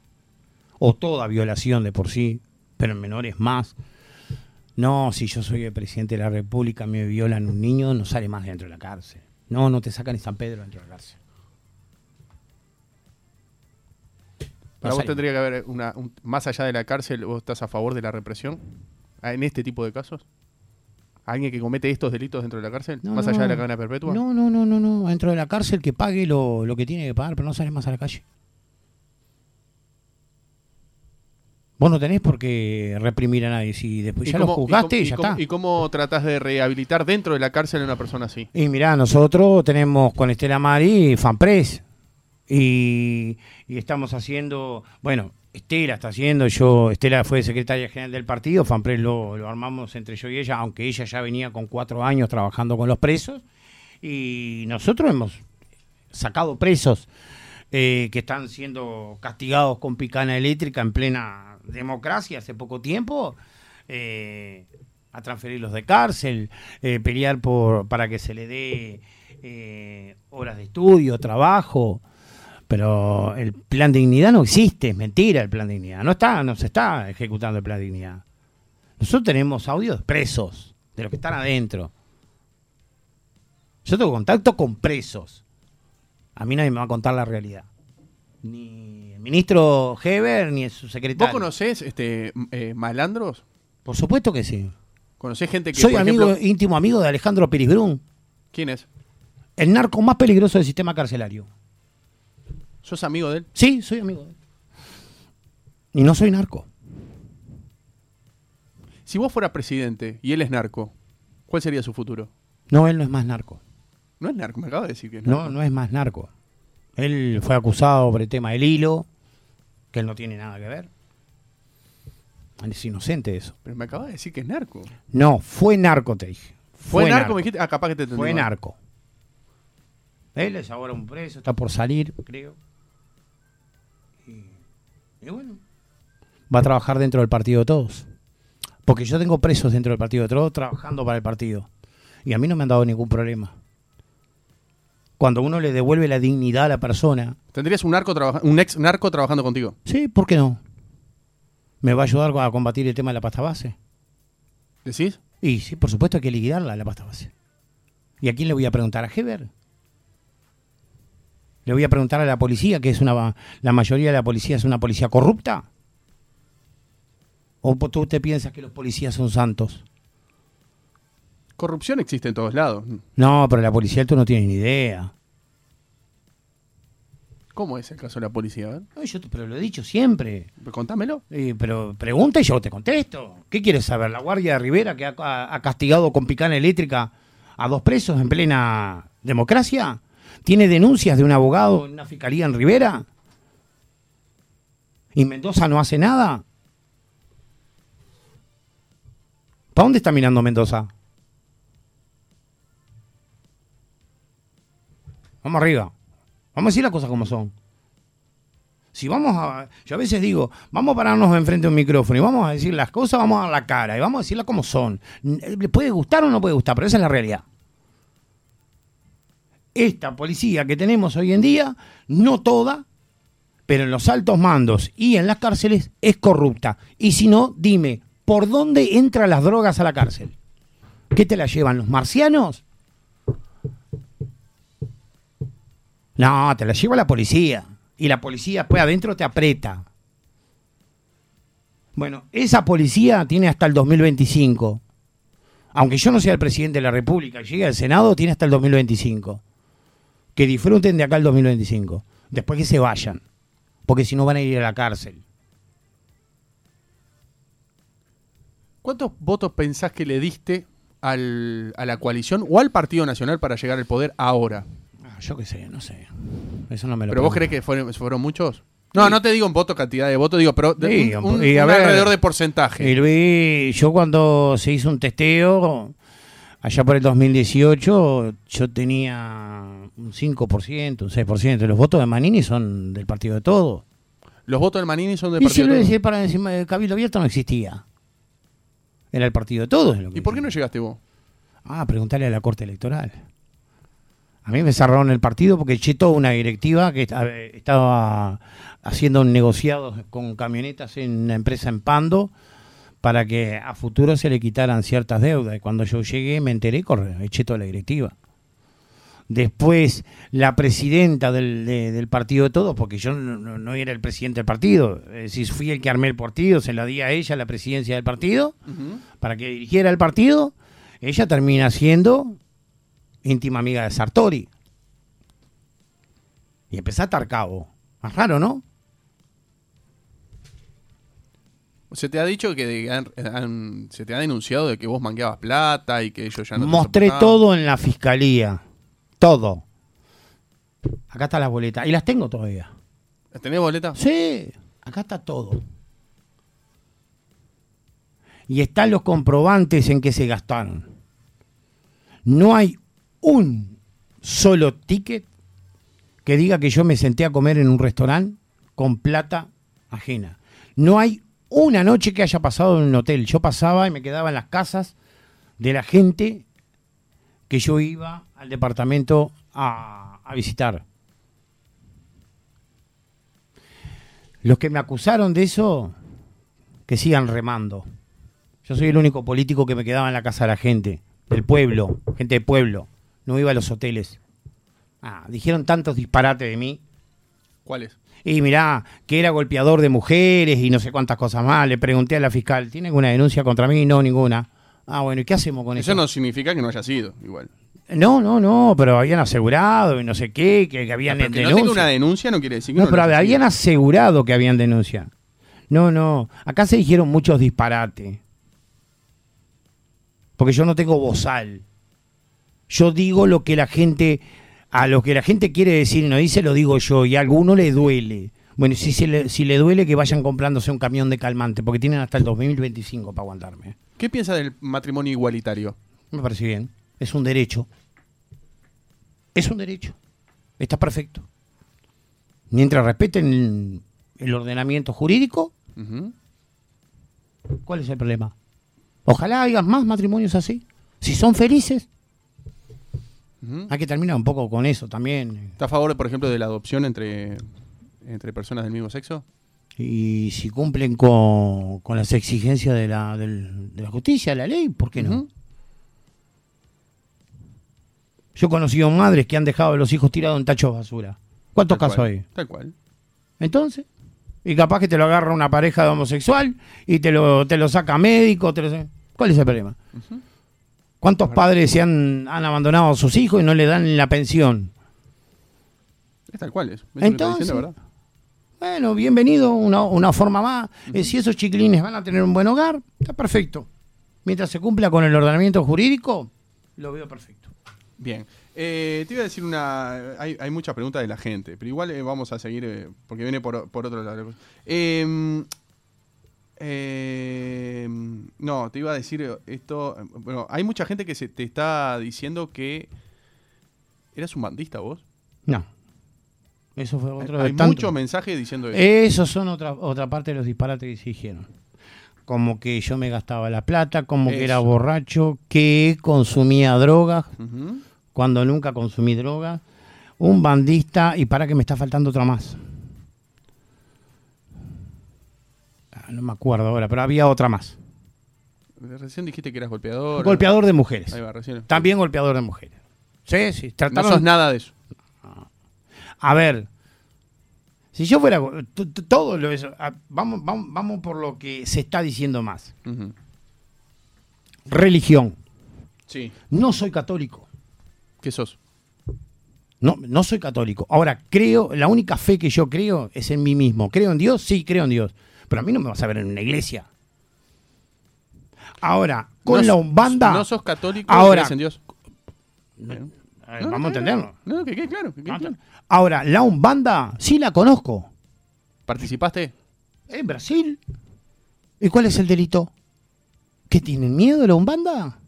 o toda violación de por sí, pero en menores más. No, si yo soy el presidente de la República, me violan un niño, no sale más dentro de la cárcel. No, no te sacan ni San Pedro dentro de la cárcel. Para No vos tendría que haber una, un- más allá de la cárcel, ¿vos estás a favor de la represión? Ah, ¿En este tipo de casos? ¿Alguien que comete estos delitos dentro de la cárcel? No, ¿Más no, allá de la cadena perpetua? No, no, no, no, no. Dentro de la cárcel que pague lo, lo que tiene que pagar, pero no sale más a la calle. Vos no tenés por qué reprimir a nadie. Si después ¿Y ya lo y juzgaste, cómo- y ya cómo- está. ¿Y cómo tratás de rehabilitar dentro de la cárcel a una persona así? Y mirá, nosotros tenemos con Estela Mari FanPress. Y, y estamos haciendo, bueno, Estela está haciendo, yo, Estela fue secretaria general del partido, FanPress lo, lo armamos entre yo y ella, aunque ella ya venía con cuatro años trabajando con los presos. Y nosotros hemos sacado presos eh, que están siendo castigados con picana eléctrica en plena democracia hace poco tiempo, eh, a transferirlos de cárcel, eh, pelear por para que se le dé eh, horas de estudio, trabajo. Pero el plan dignidad no existe, es mentira el plan dignidad. No está, no se está ejecutando el plan dignidad. Nosotros tenemos audios presos, de los que están adentro. Yo tengo contacto con presos. A mí nadie me va a contar la realidad. Ni el ministro Heber, ni su secretario. ¿Vos conocés este, eh, malandros? Por supuesto que sí. ¿Conocés gente que, Soy por amigo, ejemplo... íntimo amigo de Alejandro Pirisbrún, ¿Quién es? el narco más peligroso del sistema carcelario. ¿Sos amigo de él? Sí, soy amigo de él. Y no soy narco. Si vos fueras presidente y él es narco, ¿cuál sería su futuro? No, él no es más narco. No es narco, me acaba de decir que es No, narco. no es más narco. Él fue acusado por el tema del hilo, que él no tiene nada que ver. Es inocente eso. Pero me acaba de decir que es narco. No, fue narco, te dije. ¿Fue, narco? Me dijiste, ah, capaz que te entendí Fue mal. narco. Él es ahora un preso, está por salir, creo. Y, y bueno, va a trabajar dentro del partido de todos. Porque yo tengo presos dentro del partido de todos trabajando para el partido. Y a mí no me han dado ningún problema. Cuando uno le devuelve la dignidad a la persona. ¿Tendrías un, narco un ex narco trabajando contigo? Sí, ¿por qué no? ¿Me va a ayudar a combatir el tema de la pasta base? ¿Decís? Y sí, por supuesto hay que liquidarla, la pasta base. ¿Y a quién le voy a preguntar? ¿A Heber? ¿Le voy a preguntar a la policía, que es una... La mayoría de la policía es una policía corrupta? ¿O tú te piensas que los policías son santos? Corrupción existe en todos lados. No, pero la policía tú no tienes ni idea. ¿Cómo es el caso de la policía? No, yo te- pero lo he dicho siempre. Contámelo. Eh, pero pregunta y yo te contesto. ¿Qué quieres saber? ¿La Guardia de Rivera que ha, ha- ha castigado con picana eléctrica a dos presos en plena democracia? ¿Tiene denuncias de un abogado en una fiscalía en Rivera? ¿Y Mendoza no hace nada? ¿Para dónde está mirando Mendoza? Vamos arriba. Vamos a decir las cosas como son. Si vamos a. Yo a veces digo, vamos a pararnos enfrente de un micrófono y vamos a decir las cosas, vamos a la cara y vamos a decirlas como son. ¿Le puede gustar o no puede gustar? Pero esa es la realidad. Esta policía que tenemos hoy en día, no toda, pero en los altos mandos y en las cárceles es corrupta. Y si no, dime, ¿por dónde entran las drogas a la cárcel? ¿Qué te la llevan los marcianos? No, te la lleva la policía. Y la policía después adentro te aprieta. Bueno, esa policía tiene hasta el 2025. Aunque yo no sea el presidente de la República llegue al Senado, tiene hasta el 2025. Que disfruten de acá el 2025. Después que se vayan. Porque si no van a ir a la cárcel. ¿Cuántos votos pensás que le diste al- a la coalición o al Partido Nacional para llegar al poder ahora? Yo qué sé, no sé. Eso no me lo ¿Pero vos crees que fueron, fueron muchos? No, no te digo en voto, cantidad de votos, digo, pero de- Sí, un, un- y a un ver, alrededor de porcentaje. Y Luis, yo cuando se hizo un testeo, allá por el 2018, yo tenía un 5%, un 6%. Los votos de Manini son del partido de todos. Los votos del Manini son de Y si Partido de Todos. decía para encima de Cabildo Abierto no existía. Era el partido de todos. ¿Y por qué no llegaste vos? Ah, preguntarle a la Corte Electoral. A mí me cerraron el partido porque toda una directiva que esta- estaba haciendo negociados con camionetas en una empresa en Pando para que a futuro se le quitaran ciertas deudas. Y cuando yo llegué me enteré, corre, toda la directiva. Después, la presidenta del, de- del partido de todos, porque yo no, no- no era el presidente del partido, es decir, fui el que armé el partido, se la di a ella la presidencia del partido para que dirigiera el partido, ella termina siendo íntima amiga de Sartori. Y empezó a atar cabo. Más raro, ¿no? Se te ha dicho que han- han- se te ha denunciado de que vos mangueabas plata y que ellos ya no Mostré todo en la fiscalía. Todo. Acá está la boleta. Y las tengo todavía. ¿Tenés boleta? Sí, acá está todo. Y están los comprobantes en que se gastaron. No hay un solo ticket que diga que yo me senté a comer en un restaurante con plata ajena. No hay una noche que haya pasado en un hotel. Yo pasaba y me quedaba en las casas de la gente que yo iba al departamento a, visitar. Los que me acusaron de eso, que sigan remando. Yo soy el único político que me quedaba en la casa de la gente, del pueblo, gente de pueblo. No iba a los hoteles. Ah, dijeron tantos disparates de mí. ¿Cuál es? Y mirá, que era golpeador de mujeres y no sé cuántas cosas más. Le pregunté a la fiscal, ¿tiene alguna denuncia contra mí? No, ninguna. Ah, bueno, ¿y qué hacemos con eso? Eso no significa que no haya sido, igual. No, no, no, pero habían asegurado y no sé qué, que, que habían Pero que no tenga una denuncia no quiere decir que No, no, pero habían asegurado que habían denuncia. No, no. Acá se dijeron muchos disparates. Porque yo no tengo bozal. Yo digo lo que la gente, a lo que la gente quiere decir y no dice, lo digo yo. Y a alguno le duele. Bueno, si, se le, si le duele, que vayan comprándose un camión de calmante, porque tienen hasta el 2025 para aguantarme. ¿Qué piensas del matrimonio igualitario? Me parece bien. Es un derecho. Es un derecho. Está perfecto. Mientras respeten el, el ordenamiento jurídico. ¿cuál es el problema? Ojalá haya más matrimonios así. Si son felices. Hay que terminar un poco con eso también. ¿Está a favor, por ejemplo, de la adopción entre, entre personas del mismo sexo? Y si cumplen con, con las exigencias de la, del- de la justicia, de la ley, ¿por qué no? Yo he conocido madres que han dejado a los hijos tirados en tachos de basura. ¿Cuántos Tal casos cual, hay? Tal cual. Entonces, y capaz que te lo agarra una pareja de homosexual y te lo, te lo saca médico. Te lo... ¿Cuál es el problema? ¿Cuántos padres se han, han abandonado a sus hijos y no le dan la pensión? Es tal cual. Es. Entonces, diciendo, ¿verdad? Bueno, bienvenido, una, una forma más. Eh, si esos chiquilines van a tener un buen hogar, está perfecto. Mientras se cumpla con el ordenamiento jurídico, lo veo perfecto. Bien. Eh, te iba a decir una. Hay, hay muchas preguntas de la gente, pero igual eh, vamos a seguir eh, porque viene por, por otro lado. Eh, no, te iba a decir esto. Bueno, hay mucha gente que se te está diciendo que. ¿Eras un bandista vos? No. Eso fue otro hay de tanto. muchos mensajes diciendo eso. Esos son otra, otra parte de los disparates que se dijeron. Como que yo me gastaba la plata, como que era borracho, que consumía drogas, cuando nunca consumí drogas. Un bandista, y para que me está faltando otra más. Ah, no me acuerdo ahora, pero había otra más. Recién dijiste que eras golpeador. Golpeador de mujeres. Ahí va, recién. También golpeador de mujeres. Sí, sí. No Trataron, sos nada de eso. A ver, si yo fuera todo lo eso, ah, vamos, vamos, vamos por lo que se está diciendo más. Religión. Sí. No soy católico. ¿Qué sos? No, no soy católico. Ahora, creo, la única fe que yo creo es en mí mismo. ¿Creo en Dios? Sí, creo en Dios. Pero a mí no me vas a ver en una iglesia. Ahora, con No la Umbanda. No sos católico, Ahora- en Dios. No, a ver, No, vamos a entenderlo. No, que quede claro. que quede claro. Ahora, la Umbanda sí la conozco. ¿Participaste? En Brasil. ¿Y cuál es el delito? ¿Que tienen miedo de la Umbanda?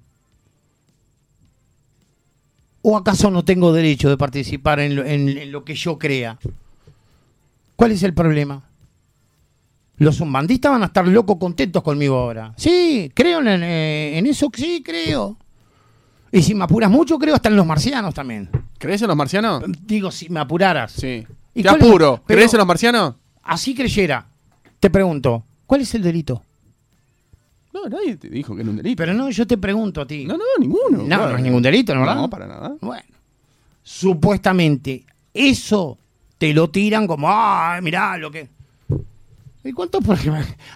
¿O acaso no tengo derecho de participar en lo, en- en lo que yo crea? ¿Cuál es el problema? Los umbandistas van a estar locos contentos conmigo ahora. Sí, creo en, eh, en eso, sí, creo. Y si me apuras mucho, creo hasta en los marcianos también. ¿Crees en los marcianos? Digo, si me apuraras. Sí. ¿Y Te apuro. pero- ¿Crees en los marcianos? Así creyera. Te pregunto, ¿cuál es el delito? No, nadie te dijo que era un delito. Pero no, yo te pregunto a ti. no, no, ninguno. No, claro. no es ningún delito, ¿no? ¿verdad? No, para nada. Bueno, supuestamente eso te lo tiran como, ah, mirá lo que... ¿Y cuántos,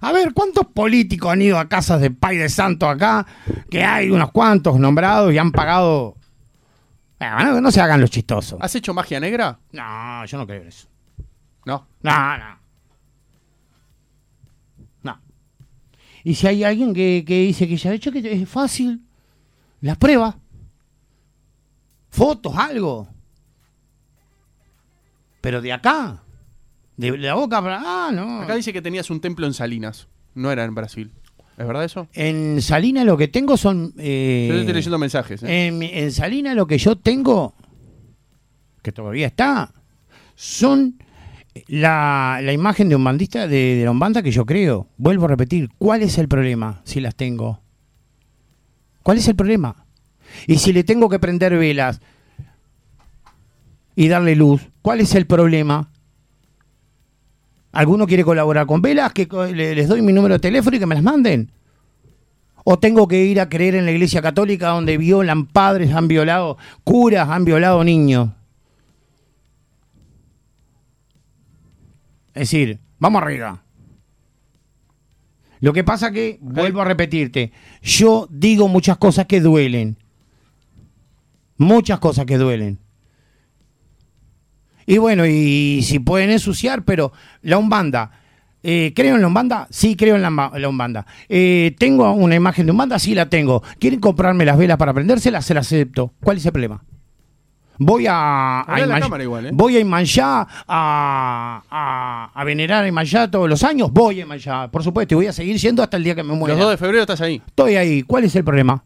a ver, cuántos políticos han ido a casas de Pai de Santo acá? Que hay unos cuantos nombrados y han pagado... Bueno, no, no se hagan los chistosos. ¿Has hecho magia negra? No, yo no creo en eso. No. No, no. No. Y si hay alguien que, que dice que ya ha hecho que es fácil, la prueba. Fotos, algo. Pero de acá, de la boca para. Ah, no. Acá dice que tenías un templo en Salinas. No era en Brasil. ¿Es verdad eso? En Salina lo que tengo son. eh, Yo estoy leyendo mensajes. ¿eh? en, en Salina lo que yo tengo, que todavía está, son la, la imagen de un bandista de, de la Umbanda que yo creo. Vuelvo a repetir, ¿cuál es el problema si las tengo? ¿Cuál es el problema? Y si le tengo que prender velas y darle luz, ¿cuál es el problema? ¿Alguno quiere colaborar con velas? Que les doy mi número de teléfono y que me las manden. ¿O tengo que ir a creer en la iglesia católica donde violan padres, han violado curas, han violado niños? Es decir, vamos arriba. Lo que pasa que, vuelvo a repetirte, yo digo muchas cosas que duelen. Muchas cosas que duelen. Y bueno, y si pueden ensuciar, pero la Umbanda, eh, ¿creo en la Umbanda? Sí, creo en la, Umbanda. Eh, ¿Tengo una imagen de Umbanda? Sí, la tengo. ¿Quieren comprarme las velas para prendérselas? Se las acepto. ¿Cuál es el problema? Voy a, a a cámara igual, ¿eh? voy a Imanjá a, a, a venerar a Imanjá todos los años. Voy a Imanjá, por supuesto, y voy a seguir siendo hasta el día que me muera. Los 2 de febrero estás ahí. Estoy ahí. ¿Cuál es el problema?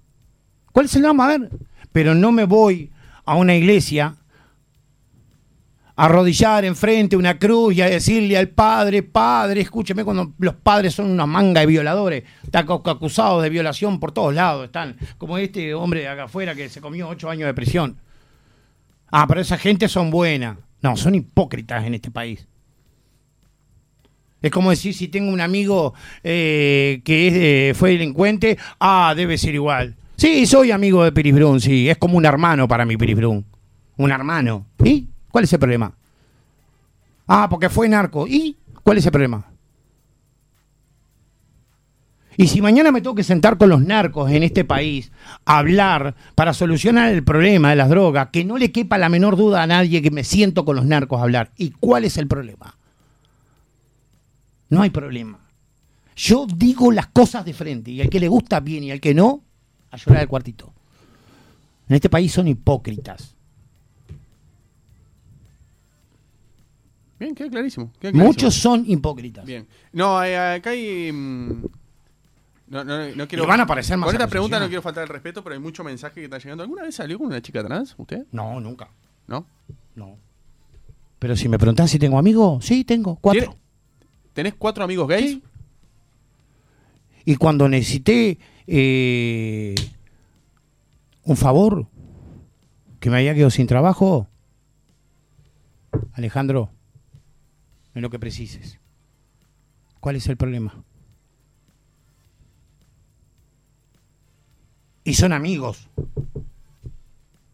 ¿Cuál es el drama? A ver. Pero no me voy a una iglesia arrodillar enfrente una cruz y a decirle al padre, padre, escúcheme cuando los padres son una manga de violadores, están acu- acusados de violación por todos lados, están como este hombre de acá afuera que se comió ocho años de prisión. Ah, pero esa gente son buenas. No, son hipócritas en este país. Es como decir, si tengo un amigo eh, que fue delincuente, ah, debe ser igual. Sí, soy amigo de Piris Brun, sí, es como un hermano para mí Piris Brun. Un hermano. ¿Y cuál es el problema? Ah, porque fue narco. ¿Y cuál es el problema? Y si mañana me tengo que sentar con los narcos en este país a hablar para solucionar el problema de las drogas, que no le quepa la menor duda a nadie que me siento con los narcos a hablar. ¿Y cuál es el problema? No hay problema. Yo digo las cosas de frente y al que le gusta bien y al que no, a llorar al cuartito. En este país son hipócritas. Bien, queda clarísimo. queda clarísimo. Muchos son hipócritas. Bien. No, eh, acá hay. mm, No, no, no quiero. Y van a aparecer más Con esta pregunta no acusaciones. quiero faltar el respeto, pero hay mucho mensaje que está llegando. ¿Alguna vez salió con una chica trans, usted? No, nunca. ¿No? No. Pero si me preguntan si tengo amigos, sí, tengo, cuatro. ¿Tiene- ¿Tenés cuatro amigos gays? Sí. Y cuando necesité eh, un favor, que me había quedado sin trabajo, Alejandro, en lo que precises. ¿Cuál es el problema? Y son amigos.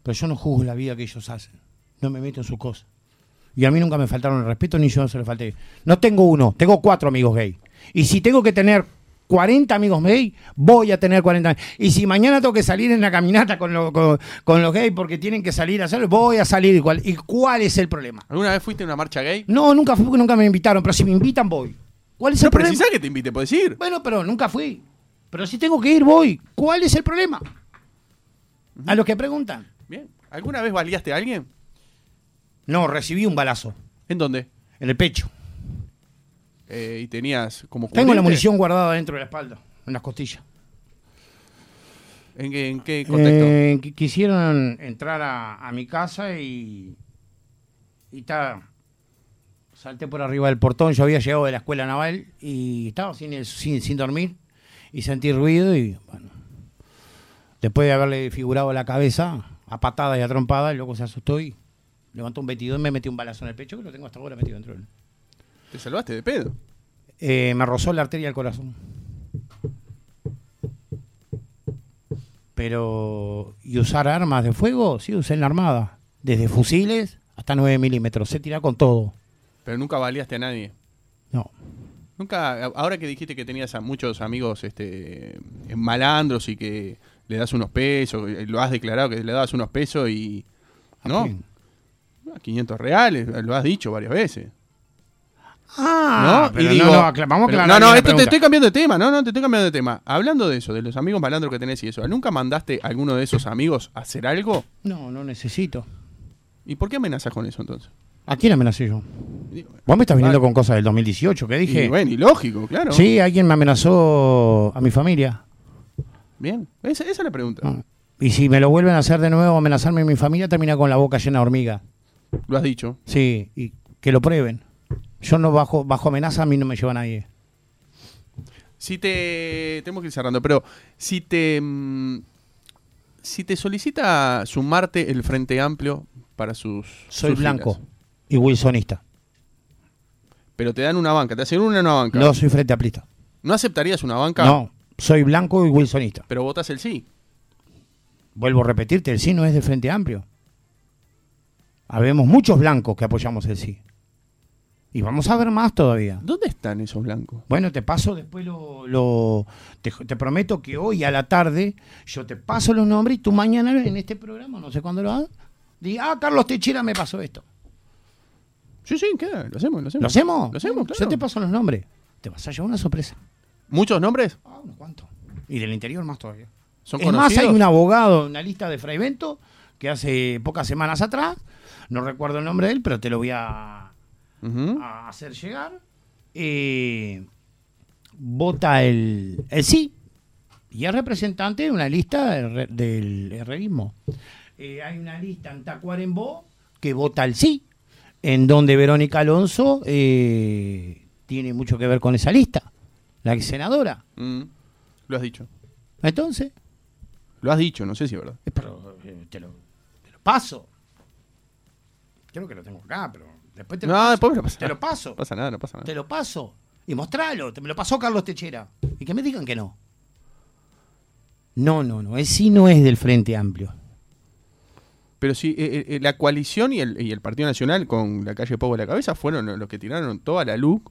Pero yo no juzgo la vida que ellos hacen. No me meto en su cosa. Y a mí nunca me faltaron el respeto ni yo se le falté. No tengo uno, tengo cuatro amigos gay. Y si tengo que tener 40 amigos gay, voy a tener 40. Y si mañana tengo que salir en la caminata con, lo- con, con los gays porque tienen que salir a hacerlo, voy a salir igual. ¿Y cuál es el problema? ¿Alguna vez fuiste a una marcha gay? No, nunca fui porque nunca me invitaron, pero si me invitan, voy. ¿Cuál es No el problema? precisás que te invite, puedes ir. Bueno, pero nunca fui. Pero si tengo que ir, voy. ¿Cuál es el problema? A los que preguntan. Bien. ¿Alguna vez baleaste a alguien? No, recibí un balazo ¿En dónde? en el pecho. Eh, y tenías como. Tengo la munición guardada dentro de la espalda, en las costillas. ¿En, qué- en qué contexto? Eh, qui- quisieron entrar a, a mi casa y. Y ta- salté por arriba del portón. Yo había llegado de la escuela naval y estaba sin, el- sin, sin dormir. Y sentí ruido y, bueno. Después de haberle figurado la cabeza a patada y a trompada, el loco se asustó y levantó un 22 y me metió un balazo en el pecho que lo tengo hasta ahora metido dentro de él. Te salvaste de pedo. Eh, me rozó la arteria del corazón. Pero, ¿y usar armas de fuego? Sí, usé en la armada. Desde fusiles hasta 9 milímetros. Se tira con todo. Pero nunca baleaste a nadie. No. Nunca, ahora que dijiste que tenías a muchos amigos este, malandros y que le das unos pesos, eh, lo has declarado que le das unos pesos y... ¿A ¿No? Ah, 500 reales, lo has dicho varias veces. Ah, ¿no? pero Y no, digo, no, acla- vamos a aclarar No, no, esto te estoy cambiando de tema, no, no, te estoy cambiando de tema. Hablando de eso, de los amigos malandros que tenés y eso, ¿nunca mandaste a alguno de esos amigos a hacer algo? No, no necesito. ¿Y por qué amenazas con eso entonces? ¿A quién amenacé yo? Vos me estás viniendo con cosas del 2018, que dije. Y bueno, y lógico, claro. Sí, alguien me amenazó a mi familia. Bien, esa, esa es la pregunta. Ah. Y si me lo vuelven a hacer de nuevo, amenazarme a mi familia, termina con la boca llena de hormigas. Lo has dicho. Sí, y que lo prueben. Yo no bajo, bajo amenaza, a mí no me lleva nadie. Si te. Tenemos que ir cerrando, pero si te. mm, Si te solicita sumarte el Frente Amplio para sus. Soy sus blanco filas, y wilsonista. pero te dan una banca, te hacen una, una banca. No soy frente aplista. ¿No aceptarías una banca? No, soy blanco y wilsonista. Pero votas el sí. Vuelvo a repetirte, el sí no es del Frente Amplio. Habemos muchos blancos que apoyamos el sí. Y vamos a ver más todavía. ¿Dónde están esos blancos? Bueno, te paso después lo... lo- te, te prometo que hoy a la tarde yo te paso los nombres y tú mañana en este programa, no sé cuándo lo hagas, diga, ah, Carlos Techera me pasó esto. Sí, sí, queda, lo hacemos, lo hacemos. ¿Lo hacemos? Lo hacemos, claro. Yo te paso los nombres. Te vas a llevar una sorpresa. ¿Muchos nombres? Ah, unos cuantos. Y del interior más todavía. ¿Son es más, hay un abogado en la lista de Fraivento que hace pocas semanas atrás, no recuerdo el nombre de él, pero te lo voy a, A hacer llegar. eh, vota el, el sí y es representante de una lista del, del herrerismo. Eh, hay una lista en Tacuarembó que vota el sí, en donde Verónica Alonso eh, tiene mucho que ver con esa lista, la ex senadora. Mm. Lo has dicho. Entonces, Lo has dicho, no sé si es verdad. eh, pero, te, lo, te lo paso. Creo que lo tengo acá, pero después te lo No, paso. después me lo pasás. Te lo paso. No pasa nada, no pasa nada. Te lo paso. Y mostralo. Te me lo pasó Carlos Techera. Y que me digan que no. No, no, no. Él sí no es del Frente Amplio. Pero sí, eh, eh, la coalición y el, y el Partido Nacional con la calle Povo a la cabeza fueron los que tiraron toda la luz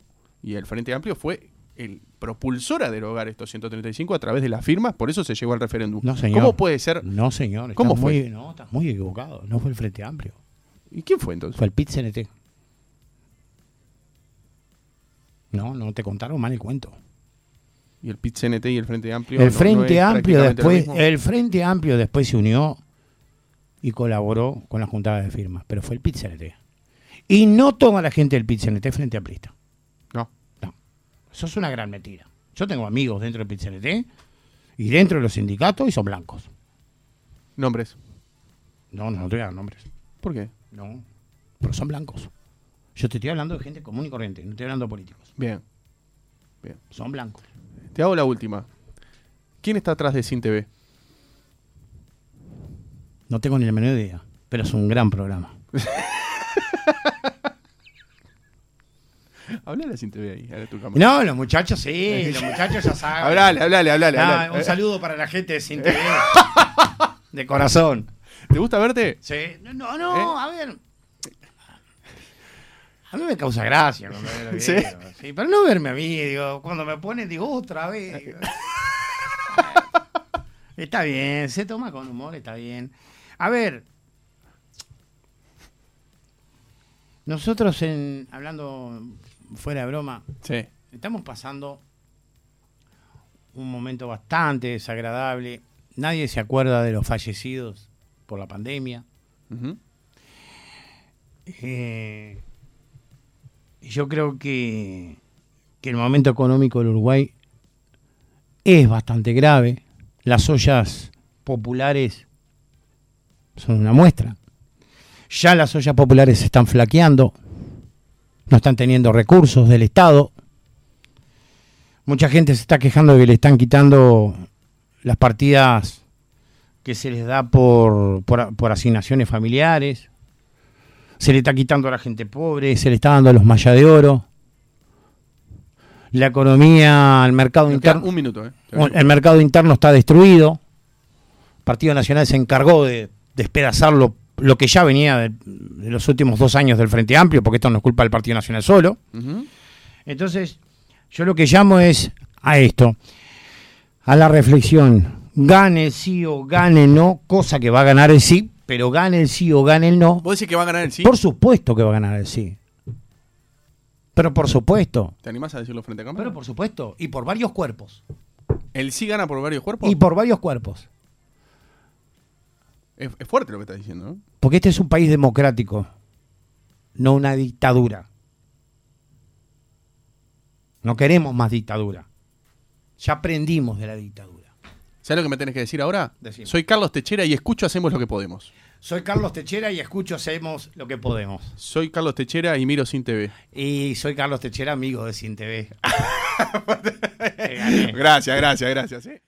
y el Frente Amplio fue el propulsor a derogar estos 135 a través de las firmas, por eso se llegó al referéndum. No, señor. ¿Cómo puede ser? No, señor. estás ¿Cómo muy- fue? no, estás muy equivocado. No fue el Frente Amplio. ¿Y quién fue entonces? Fue el PIT No, no te contaron mal el cuento. ¿Y el PIT-CNT y el Frente Amplio? el no- no Frente es Amplio después, el Frente Amplio después se unió y colaboró con la juntada de firmas, pero fue el PIT CNT. Y no toda la gente del PIT CNT Frente Amplista. No. No. Eso es una gran mentira. Yo tengo amigos dentro del PIT CNT y dentro de los sindicatos y son blancos. Nombres. No, no, no te voy a dar nombres. ¿Por qué? No. Pero son blancos. Yo te estoy hablando de gente común y corriente, no estoy hablando de políticos. Bien. Son blancos. Te hago la última. ¿Quién está atrás de Sin TV? No tengo ni la menor idea, pero es un gran programa. [laughs] Hablale a Sin TV ahí, a tu cámara. No, los muchachos sí, los muchachos ya saben. [laughs] Hablale, hablale, hablale. Ah, hablale. un saludo para la gente de Sin TV. [laughs] de corazón. ¿Te gusta verte? Sí. No, no, no, a ver. A mí me causa gracia cuando veo los videos, sí, pero no verme a mí, digo, cuando me ponen, digo, otra vez. digo. [laughs] está bien, se toma con humor, está bien. A ver, nosotros en, hablando fuera de broma, Sí. Estamos pasando un momento bastante desagradable. Nadie se acuerda de los fallecidos por la pandemia. Eh, yo creo que, que el momento económico del Uruguay es bastante grave. Las ollas populares son una muestra. Ya las ollas populares están flaqueando, no están teniendo recursos del Estado. Mucha gente se está quejando de que le están quitando las partidas que se les da por, por asignaciones familiares. Se le está quitando a la gente pobre, se le está dando a los malla de oro. La economía, el mercado Nos interno. un minuto, ¿eh? El mercado interno está destruido. El Partido Nacional se encargó de despedazar lo, lo que ya venía de, de los últimos dos años del Frente Amplio, porque esto no es culpa del Partido Nacional solo. Entonces, yo lo que llamo es a esto, a la reflexión. Gane sí o gane no, cosa que va a ganar el sí, pero gane el sí o gane el no. ¿Vos decís que va a ganar el sí? Por supuesto que va a ganar el sí. Pero por supuesto. ¿Te animás a decirlo frente a cámara? Pero por supuesto. Y por varios cuerpos. ¿El sí gana por varios cuerpos? Y por varios cuerpos. Es, es fuerte lo que estás diciendo, ¿no? Porque este es un país democrático, no una dictadura. No queremos más dictadura. Ya aprendimos de la dictadura. ¿Sabes lo que me tenés que decir ahora? Decime. Soy Carlos Techera y escucho Hacemos lo que podemos. Soy Carlos Techera y escucho Hacemos lo que podemos. Soy Carlos Techera y miro Sin TV. Y soy Carlos Techera, amigo de Sin TV. [laughs] Gracias, gracias, gracias. ¿eh?